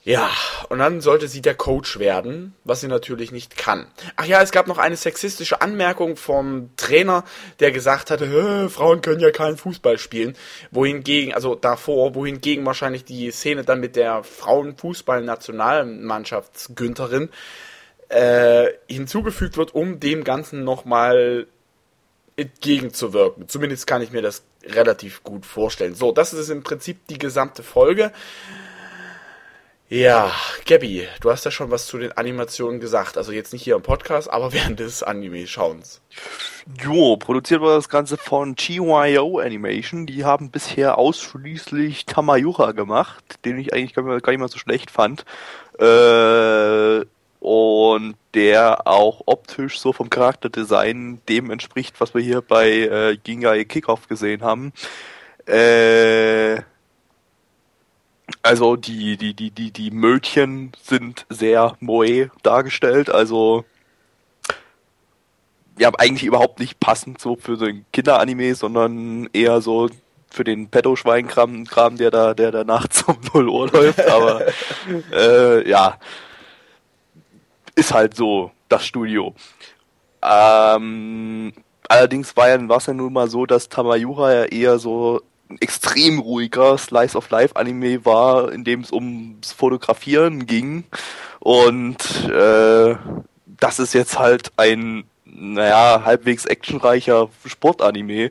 Ja, und dann sollte sie der Coach werden, was sie natürlich nicht kann. Ach ja, es gab noch eine sexistische Anmerkung vom Trainer, der gesagt hatte, Frauen können ja keinen Fußball spielen. Wohingegen, also davor, wohingegen wahrscheinlich die Szene dann mit der Frauenfußball-Nationalmannschaftsgünterin äh, hinzugefügt wird, um dem Ganzen nochmal entgegenzuwirken. Zumindest kann ich mir das relativ gut vorstellen. So, das ist im Prinzip die gesamte Folge. Ja, Gabby, du hast ja schon was zu den Animationen gesagt. Also jetzt nicht hier im Podcast, aber während des Anime-Schauens. Jo, produziert war das Ganze von GYO Animation. Die haben bisher ausschließlich Tamayura gemacht, den ich eigentlich gar nicht mal so schlecht fand. Äh, und der auch optisch so vom Charakterdesign dem entspricht, was wir hier bei äh, Gingai Kickoff gesehen haben. Äh, also die, die, die, die, die Mötchen sind sehr moe dargestellt, also ja, eigentlich überhaupt nicht passend so für so ein Kinderanime, sondern eher so für den Pedo-Schweinkram, Kram, der da, der da nachts um 0 Uhr läuft, aber äh, ja, ist halt so das Studio. Ähm, allerdings war ja, war es ja nun mal so, dass Tamayura ja eher so ein extrem ruhiger Slice of Life Anime war, in dem es ums Fotografieren ging. Und äh, das ist jetzt halt ein, naja, halbwegs actionreicher Sportanime,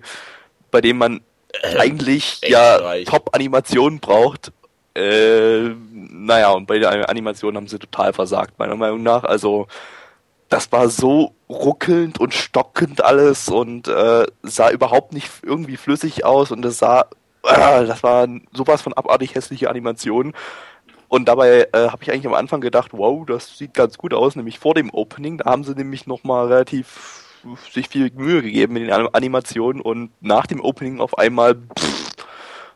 bei dem man äh, eigentlich ja Top-Animationen braucht äh, naja, und bei der Animation haben sie total versagt, meiner Meinung nach. Also, das war so ruckelnd und stockend alles und äh, sah überhaupt nicht irgendwie flüssig aus und es sah, äh, das war sowas von abartig hässliche Animationen. Und dabei äh, habe ich eigentlich am Anfang gedacht, wow, das sieht ganz gut aus, nämlich vor dem Opening. Da haben sie nämlich nochmal relativ sich viel Mühe gegeben in den Animationen und nach dem Opening auf einmal pff,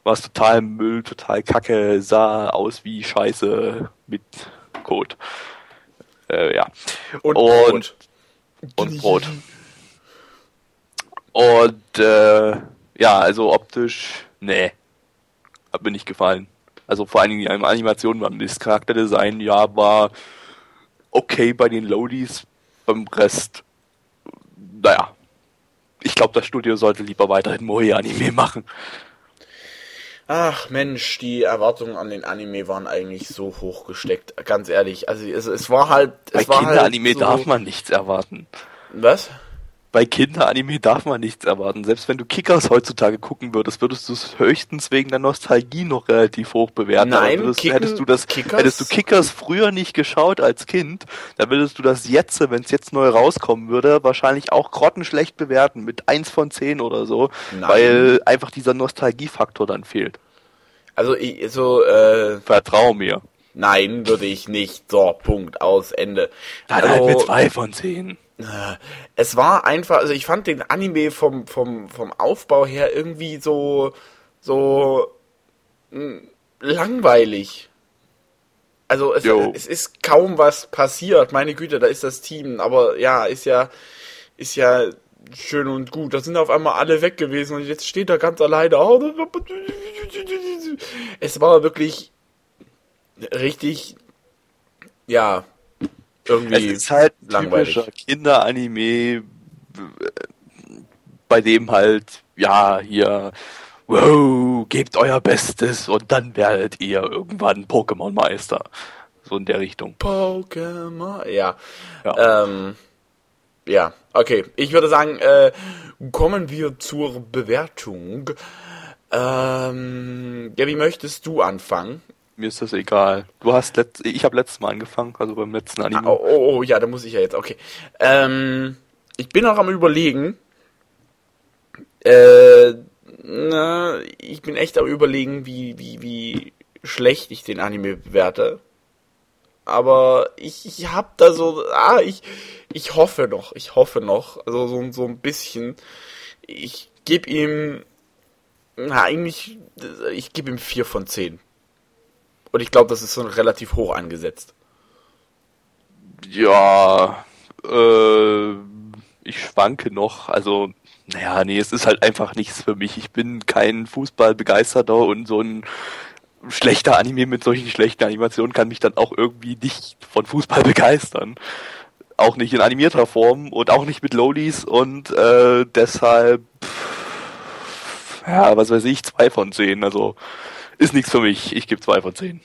war es total Müll, total kacke, sah aus wie Scheiße mit Code. Äh, ja. Und, und, und Brot. Und äh, ja, also optisch, nee, hat mir nicht gefallen. Also vor allen Dingen die Animationen waren das Charakterdesign, ja, war okay bei den Loadies, beim Rest, naja. Ich glaube, das Studio sollte lieber weiterhin Moe-Anime machen. Ach Mensch, die Erwartungen an den Anime waren eigentlich so hoch gesteckt, ganz ehrlich. Also es, es war halt. Es Bei halt Kinderanime halt so darf man nichts erwarten. Was? Bei Kinderanime darf man nichts erwarten. Selbst wenn du Kickers heutzutage gucken würdest, würdest du es höchstens wegen der Nostalgie noch relativ hoch bewerten. Nein, würdest, Kicken, hättest du das, Kickers? hättest du Kickers früher nicht geschaut als Kind, dann würdest du das jetzt, wenn es jetzt neu rauskommen würde, wahrscheinlich auch grottenschlecht bewerten mit 1 von 10 oder so, Nein. weil einfach dieser Nostalgiefaktor dann fehlt. Also ich, so äh, Vertrau mir. Nein, würde ich nicht. So, Punkt, aus, Ende. Dann also, halt mit zwei von zehn. Es war einfach, also ich fand den Anime vom, vom, vom Aufbau her irgendwie so, so hm, langweilig. Also es, es ist kaum was passiert, meine Güte, da ist das Team, aber ja, ist ja, ist ja schön und gut. Da sind auf einmal alle weg gewesen und jetzt steht er ganz alleine. Es war wirklich richtig, ja, irgendwie es ist halt langweilig. typischer Kinderanime, bei dem halt, ja, hier, wow, gebt euer Bestes und dann werdet ihr irgendwann Pokémon-Meister. So in der Richtung. Pokémon, ja. Ja. Ähm, ja, okay. Ich würde sagen, äh, kommen wir zur Bewertung. Ähm, ja, wie möchtest du anfangen? Mir ist das egal. Du hast letzt, ich habe letztes Mal angefangen, also beim letzten Anime. Ah, oh, oh, ja, da muss ich ja jetzt. Okay. Ähm, ich bin auch am überlegen. Äh, na, ich bin echt am überlegen, wie wie wie schlecht ich den Anime bewerte aber ich, ich hab da so, ah, ich, ich hoffe noch, ich hoffe noch, also so, so ein bisschen. Ich gebe ihm, na, eigentlich, ich gebe ihm vier von zehn. Und ich glaube, das ist so relativ hoch angesetzt. Ja, äh, ich schwanke noch. Also, naja, nee, es ist halt einfach nichts für mich. Ich bin kein Fußballbegeisterter und so ein schlechter Anime mit solchen schlechten Animationen kann mich dann auch irgendwie nicht von Fußball begeistern. Auch nicht in animierter Form und auch nicht mit Lolis und äh, deshalb, ja, was weiß ich, zwei von zehn. Also ist nichts für mich. Ich gebe zwei von zehn.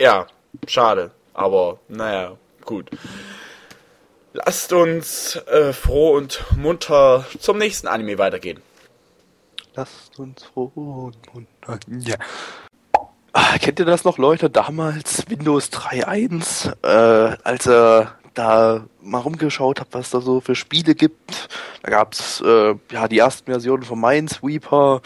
Ja, schade. Aber naja, gut. Lasst uns äh, froh und munter zum nächsten Anime weitergehen. Lasst uns froh und munter. Ja. Ah, kennt ihr das noch, Leute? Damals Windows 3.1, äh, als er da mal rumgeschaut hat, was da so für Spiele gibt. Da gab's äh, ja die ersten Versionen von Minesweeper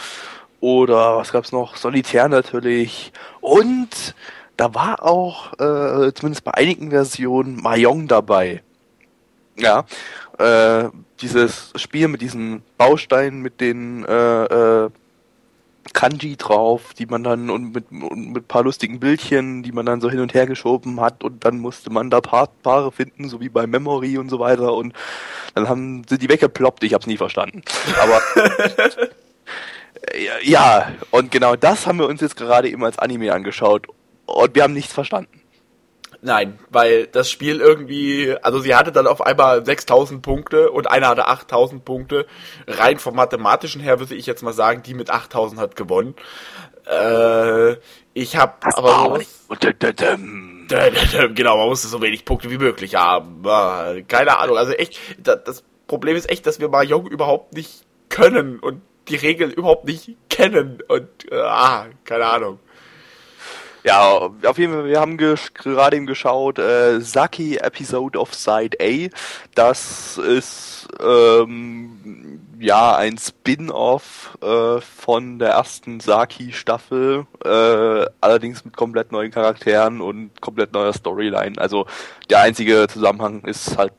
oder was gab's noch? Solitär natürlich. Und da war auch, äh, zumindest bei einigen Versionen, Mahjong dabei. Ja, äh, dieses Spiel mit diesen Bausteinen, mit den äh, äh, Kanji drauf, die man dann und mit, und mit paar lustigen Bildchen, die man dann so hin und her geschoben hat und dann musste man da Paar, Paare finden, so wie bei Memory und so weiter und dann haben sind die weggeploppt, ich hab's nie verstanden. Aber ja, und genau das haben wir uns jetzt gerade eben als Anime angeschaut und wir haben nichts verstanden. Nein, weil das Spiel irgendwie, also sie hatte dann auf einmal 6000 Punkte und einer hatte 8000 Punkte. Rein vom mathematischen her würde ich jetzt mal sagen, die mit 8000 hat gewonnen. Äh, ich habe aber genau, man musste so wenig Punkte wie möglich haben. Keine Ahnung, also echt, das Problem ist echt, dass wir Mahjong überhaupt nicht können und die Regeln überhaupt nicht kennen und ah, keine Ahnung. Ja, auf jeden Fall, wir haben gerade eben geschaut, äh, Saki Episode of Side A. Das ist ähm, ja ein Spin-off äh, von der ersten Saki-Staffel, äh, allerdings mit komplett neuen Charakteren und komplett neuer Storyline. Also der einzige Zusammenhang ist halt,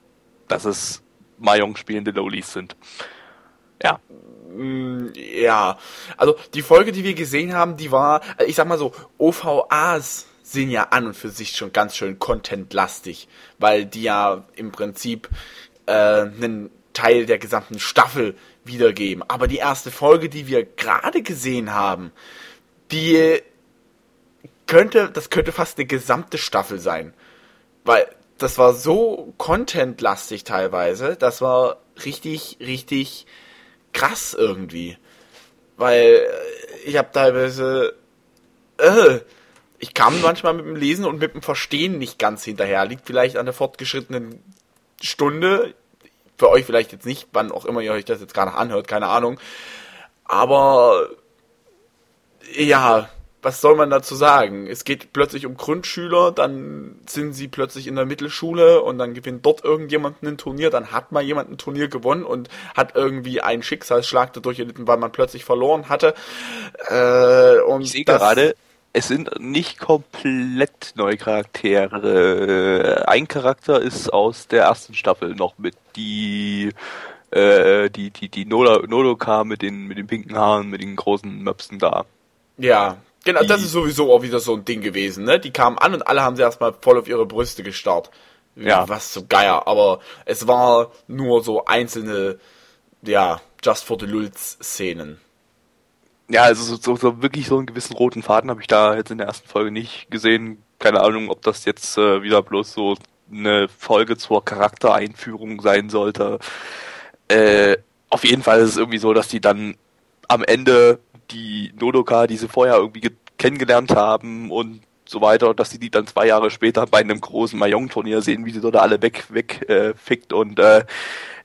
dass es Mayong spielende Lolis sind. Ja. Mm, ja, also die Folge, die wir gesehen haben, die war, äh, ich sag mal so, OVAs sind ja an und für sich schon ganz schön contentlastig, weil die ja im Prinzip äh, einen Teil der gesamten Staffel wiedergeben. Aber die erste Folge, die wir gerade gesehen haben, die könnte, das könnte fast eine gesamte Staffel sein. Weil das war so contentlastig teilweise, das war richtig, richtig krass irgendwie. Weil äh, ich habe teilweise. Äh, ich kam manchmal mit dem Lesen und mit dem Verstehen nicht ganz hinterher. Liegt vielleicht an der fortgeschrittenen Stunde. Für euch vielleicht jetzt nicht, wann auch immer ihr euch das jetzt gerade anhört, keine Ahnung. Aber ja, was soll man dazu sagen? Es geht plötzlich um Grundschüler, dann sind sie plötzlich in der Mittelschule und dann gewinnt dort irgendjemand ein Turnier, dann hat mal jemand ein Turnier gewonnen und hat irgendwie einen Schicksalsschlag dadurch erlitten, weil man plötzlich verloren hatte. Äh, und ich sehe gerade, es sind nicht komplett neue Charaktere. Ein Charakter ist aus der ersten Staffel noch mit die äh, die die die Nodoka mit den mit den pinken Haaren, mit den großen Möpsen da. Ja, Genau, das ist sowieso auch wieder so ein Ding gewesen, ne? Die kamen an und alle haben sie erstmal voll auf ihre Brüste gestarrt. Ja. Was so geier, aber es war nur so einzelne, ja, Just for the Lulz Szenen. Ja, also so, so, so wirklich so einen gewissen roten Faden habe ich da jetzt in der ersten Folge nicht gesehen. Keine Ahnung, ob das jetzt äh, wieder bloß so eine Folge zur Charaktereinführung sein sollte. Äh, auf jeden Fall ist es irgendwie so, dass die dann am Ende die Nodoka, die sie vorher irgendwie kennengelernt haben und so weiter, dass sie die dann zwei Jahre später bei einem großen Mahjong-Turnier sehen, wie sie dort alle weg, weg äh, fickt und äh,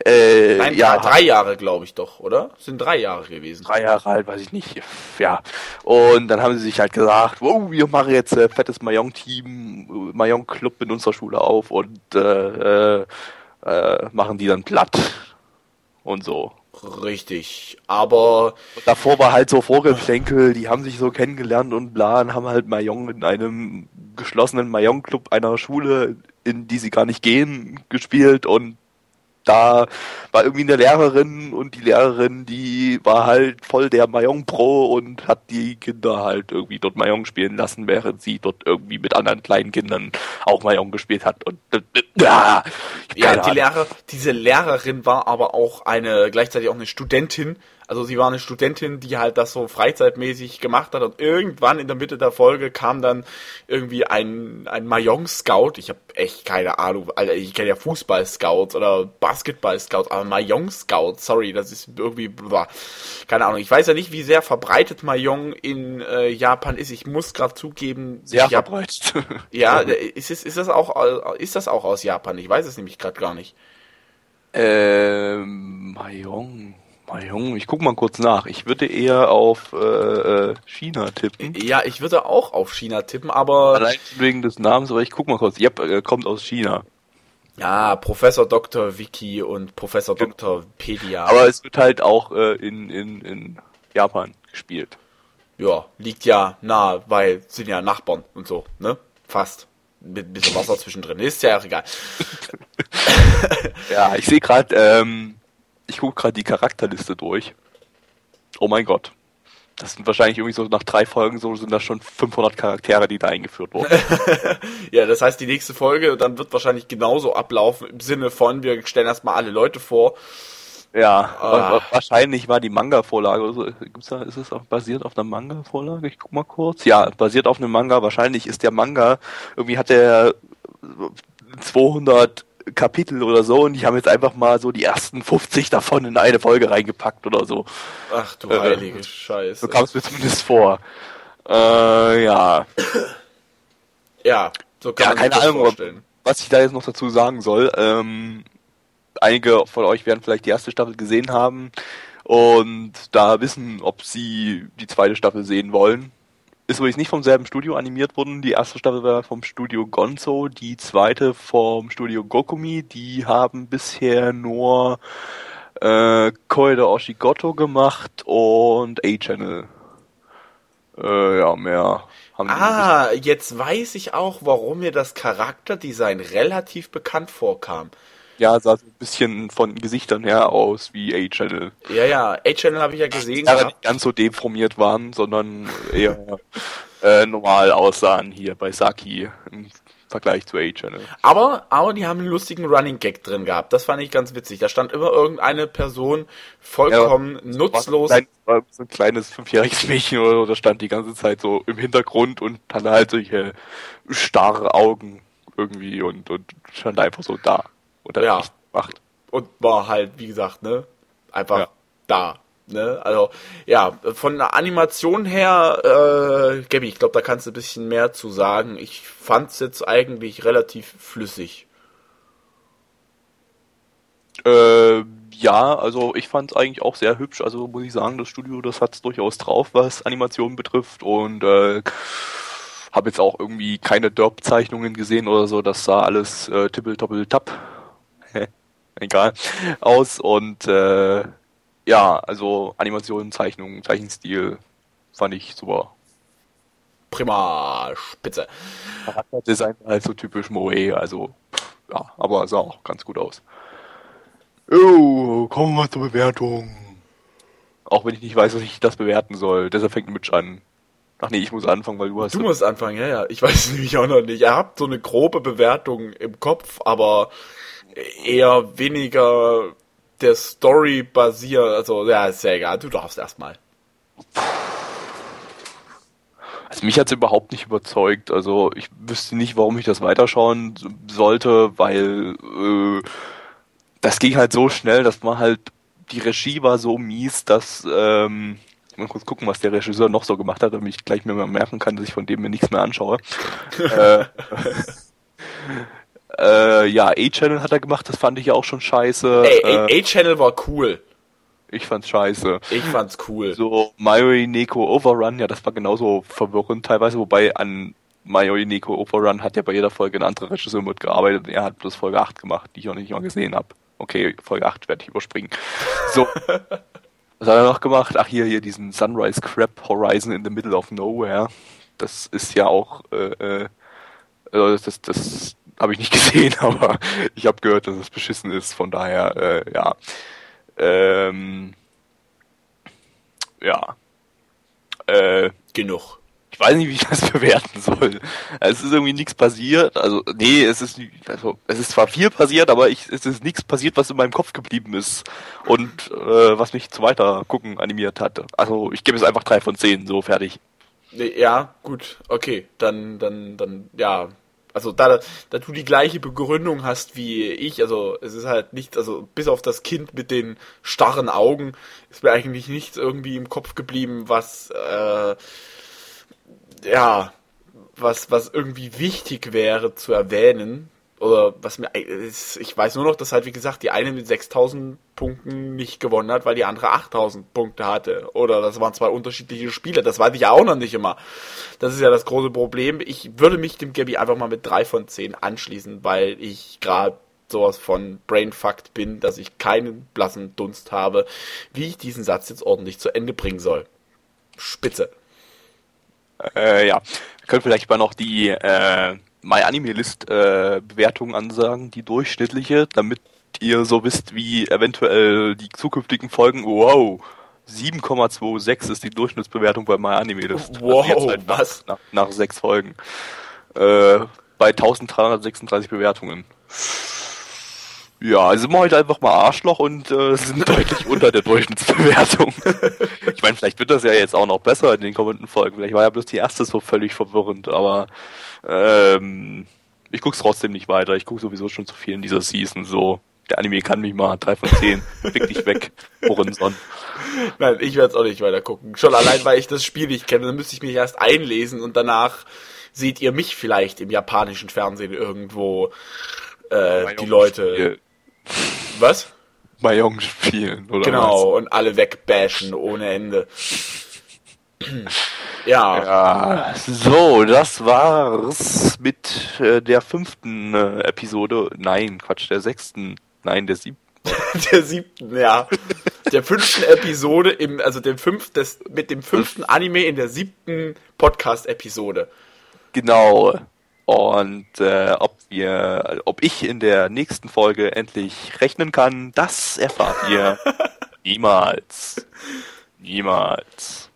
äh, Nein, ja, drei Jahre glaube ich doch, oder? Sind drei Jahre gewesen. Drei Jahre alt, weiß ich nicht. Ja. Und dann haben sie sich halt gesagt, wow, wir machen jetzt äh, fettes Mahjong-Team, Mahjong-Club in unserer Schule auf und äh, äh, machen die dann platt und so. Richtig, aber. Und davor war halt so Vorgeplänkel, die haben sich so kennengelernt und bla, und haben halt Mayong in einem geschlossenen Mayong-Club einer Schule, in die sie gar nicht gehen, gespielt und da war irgendwie eine Lehrerin und die Lehrerin, die war halt voll der Mayong Pro und hat die Kinder halt irgendwie dort Mayong spielen lassen, während sie dort irgendwie mit anderen kleinen Kindern auch Mayong gespielt hat. Und äh, ja, ja die Lehrer, diese Lehrerin war aber auch eine gleichzeitig auch eine Studentin also sie war eine Studentin, die halt das so freizeitmäßig gemacht hat und irgendwann in der Mitte der Folge kam dann irgendwie ein, ein Mahjong-Scout. Ich habe echt keine Ahnung, Alter, ich kenne ja Fußball-Scouts oder Basketball-Scouts, aber Mahjong-Scouts, sorry, das ist irgendwie, keine Ahnung. Ich weiß ja nicht, wie sehr verbreitet Mahjong in äh, Japan ist. Ich muss gerade zugeben, sehr verbreitet. Ja, ist, es, ist, das auch, ist das auch aus Japan? Ich weiß es nämlich gerade gar nicht. Ähm, Mahjong. Mal Junge, ich guck mal kurz nach. Ich würde eher auf äh, äh, China tippen. Ja, ich würde auch auf China tippen, aber. Allein wegen des Namens, aber ich guck mal kurz. Ja, er kommt aus China. Ja, Professor Dr. Wiki und Professor Dr. Pedia. Aber es wird halt auch äh, in, in, in Japan gespielt. Ja, liegt ja nah, weil sind ja Nachbarn und so, ne? Fast. Mit ein bisschen Wasser zwischendrin. Ist ja auch egal. ja, ich sehe gerade, ähm, ich gucke gerade die Charakterliste durch. Oh mein Gott. Das sind wahrscheinlich irgendwie so nach drei Folgen so sind das schon 500 Charaktere, die da eingeführt wurden. ja, das heißt, die nächste Folge dann wird wahrscheinlich genauso ablaufen im Sinne von, wir stellen erstmal alle Leute vor. Ja, ah. wahrscheinlich war die Manga-Vorlage oder so. Gibt's da, ist es auch basiert auf einer Manga-Vorlage? Ich guck mal kurz. Ja, basiert auf einem Manga. Wahrscheinlich ist der Manga, irgendwie hat der 200 Kapitel oder so und die haben jetzt einfach mal so die ersten 50 davon in eine Folge reingepackt oder so. Ach du äh, heilige Scheiße. So kam es mir zumindest vor. Äh, ja. Ja, so kann ja, man sich das Ahnung, vorstellen. Was ich da jetzt noch dazu sagen soll, ähm, einige von euch werden vielleicht die erste Staffel gesehen haben und da wissen, ob sie die zweite Staffel sehen wollen ist übrigens nicht vom selben Studio animiert worden. Die erste Staffel war vom Studio Gonzo, die zweite vom Studio Gokumi. Die haben bisher nur äh, Koide Oshigoto gemacht und A-Channel. Äh, ja, mehr haben Ah, jetzt weiß ich auch, warum mir das Charakterdesign relativ bekannt vorkam ja, sah so ein bisschen von Gesichtern her aus wie A-Channel. Ja, ja, A-Channel habe ich ja gesehen. Ja, nicht ganz so deformiert waren, sondern eher äh, normal aussahen hier bei Saki im Vergleich zu A-Channel. Aber, aber die haben einen lustigen Running Gag drin gehabt. Das fand ich ganz witzig. Da stand immer irgendeine Person vollkommen ja, nutzlos. Ein, so ein kleines fünfjähriges Mädchen oder so, das stand die ganze Zeit so im Hintergrund und hatte halt solche starre Augen irgendwie und, und stand einfach so da. Oder ja. macht. Und war halt, wie gesagt, ne, einfach ja. da. Ne? Also, ja, von der Animation her, äh, Gabby, ich glaube, da kannst du ein bisschen mehr zu sagen. Ich fand's jetzt eigentlich relativ flüssig. Äh, ja, also ich fand es eigentlich auch sehr hübsch. Also muss ich sagen, das Studio, das hat's durchaus drauf, was Animationen betrifft. Und äh, habe jetzt auch irgendwie keine Derp-Zeichnungen gesehen oder so. Das sah alles äh, tippel-toppel-tapp egal, aus und äh, ja, also Animation, Zeichnung, Zeichenstil fand ich super. Prima, spitze. Charakterdesign halt so typisch Moe, also ja, aber sah auch ganz gut aus. Oh, kommen wir zur Bewertung. Auch wenn ich nicht weiß, was ich das bewerten soll. Deshalb fängt Mitch an. Ach nee, ich muss anfangen, weil du hast. Du musst anfangen, ja, ja. Ich weiß es nämlich auch noch nicht. Ihr habt so eine grobe Bewertung im Kopf, aber eher weniger der Story basiert. Also, ja, ist ja egal. Du darfst erstmal. Also mich hat es überhaupt nicht überzeugt. Also ich wüsste nicht, warum ich das weiterschauen sollte, weil äh, das ging halt so schnell, dass man halt die Regie war so mies, dass ähm, mal kurz gucken, was der Regisseur noch so gemacht hat, damit ich gleich mir mal merken kann, dass ich von dem mir nichts mehr anschaue. äh, äh, ja, A-Channel hat er gemacht, das fand ich ja auch schon scheiße. Ey, A-Channel war cool. Ich fand's scheiße. Ich fand's cool. So, Mayoi Neko Overrun, ja, das war genauso verwirrend teilweise, wobei an Mayoi Neko Overrun hat ja bei jeder Folge ein anderer Regisseur mitgearbeitet. Er hat bloß Folge 8 gemacht, die ich auch nicht mal gesehen habe. Okay, Folge 8 werde ich überspringen. So. Was hat er noch gemacht? Ach, hier, hier, diesen Sunrise Crab Horizon in the Middle of Nowhere. Das ist ja auch, äh, äh, also das, das Habe ich nicht gesehen, aber ich habe gehört, dass es beschissen ist. Von daher, äh, ja. Ähm, ja. Äh, Genug. ich weiß nicht, wie ich das bewerten soll. Es ist irgendwie nichts passiert. Also, nee, es ist, also, es ist zwar viel passiert, aber ich, es ist nichts passiert, was in meinem Kopf geblieben ist. Und äh, was mich zu weiter gucken animiert hat. Also, ich gebe es einfach drei von zehn, so fertig. Ja, gut, okay. Dann, dann, dann, ja. Also da, da du die gleiche Begründung hast wie ich, also es ist halt nicht, also bis auf das Kind mit den starren Augen ist mir eigentlich nichts irgendwie im Kopf geblieben, was äh, ja, was, was irgendwie wichtig wäre zu erwähnen. Oder was mir, ist- ich weiß nur noch, dass halt, wie gesagt, die eine mit 6000 Punkten nicht gewonnen hat, weil die andere 8000 Punkte hatte. Oder das waren zwei unterschiedliche Spiele. Das weiß ich ja auch noch nicht immer. Das ist ja das große Problem. Ich würde mich dem Gabby einfach mal mit drei von zehn anschließen, weil ich gerade sowas von brainfucked bin, dass ich keinen blassen Dunst habe, wie ich diesen Satz jetzt ordentlich zu Ende bringen soll. Spitze. Äh, ja. Wir können vielleicht mal noch die äh, My Anime List äh, ansagen, die durchschnittliche, damit ihr so wisst, wie eventuell die zukünftigen Folgen. Wow, 7,26 ist die Durchschnittsbewertung bei My Anime List. Wow, jetzt nach, was? Nach, nach sechs Folgen. Äh, bei 1336 Bewertungen. Ja, also sind wir heute einfach mal Arschloch und äh, sind deutlich unter der Durchschnittsbewertung. ich meine, vielleicht wird das ja jetzt auch noch besser in den kommenden Folgen. Vielleicht war ja bloß die erste so völlig verwirrend, aber ähm, ich guck's trotzdem nicht weiter. Ich guck sowieso schon zu viel in dieser Season. So, der Anime kann mich mal. drei von zehn. Fick dich weg, Horizon. Nein, ich werde es auch nicht weiter gucken. Schon allein, weil ich das Spiel nicht kenne, dann müsste ich mich erst einlesen und danach seht ihr mich vielleicht im japanischen Fernsehen irgendwo äh, die Leute. Was? Mayong spielen, oder Genau, und alle wegbashen ohne Ende. ja, was? Ja, so, das war's mit äh, der fünften äh, Episode. Nein, Quatsch, der sechsten. Nein, der siebten. der siebten, ja. Der fünften Episode im, also dem fünf, des, mit dem fünften Anime in der siebten Podcast-Episode. Genau. Und äh, ob wir, ob ich in der nächsten Folge endlich rechnen kann, das erfahrt ihr niemals. Niemals.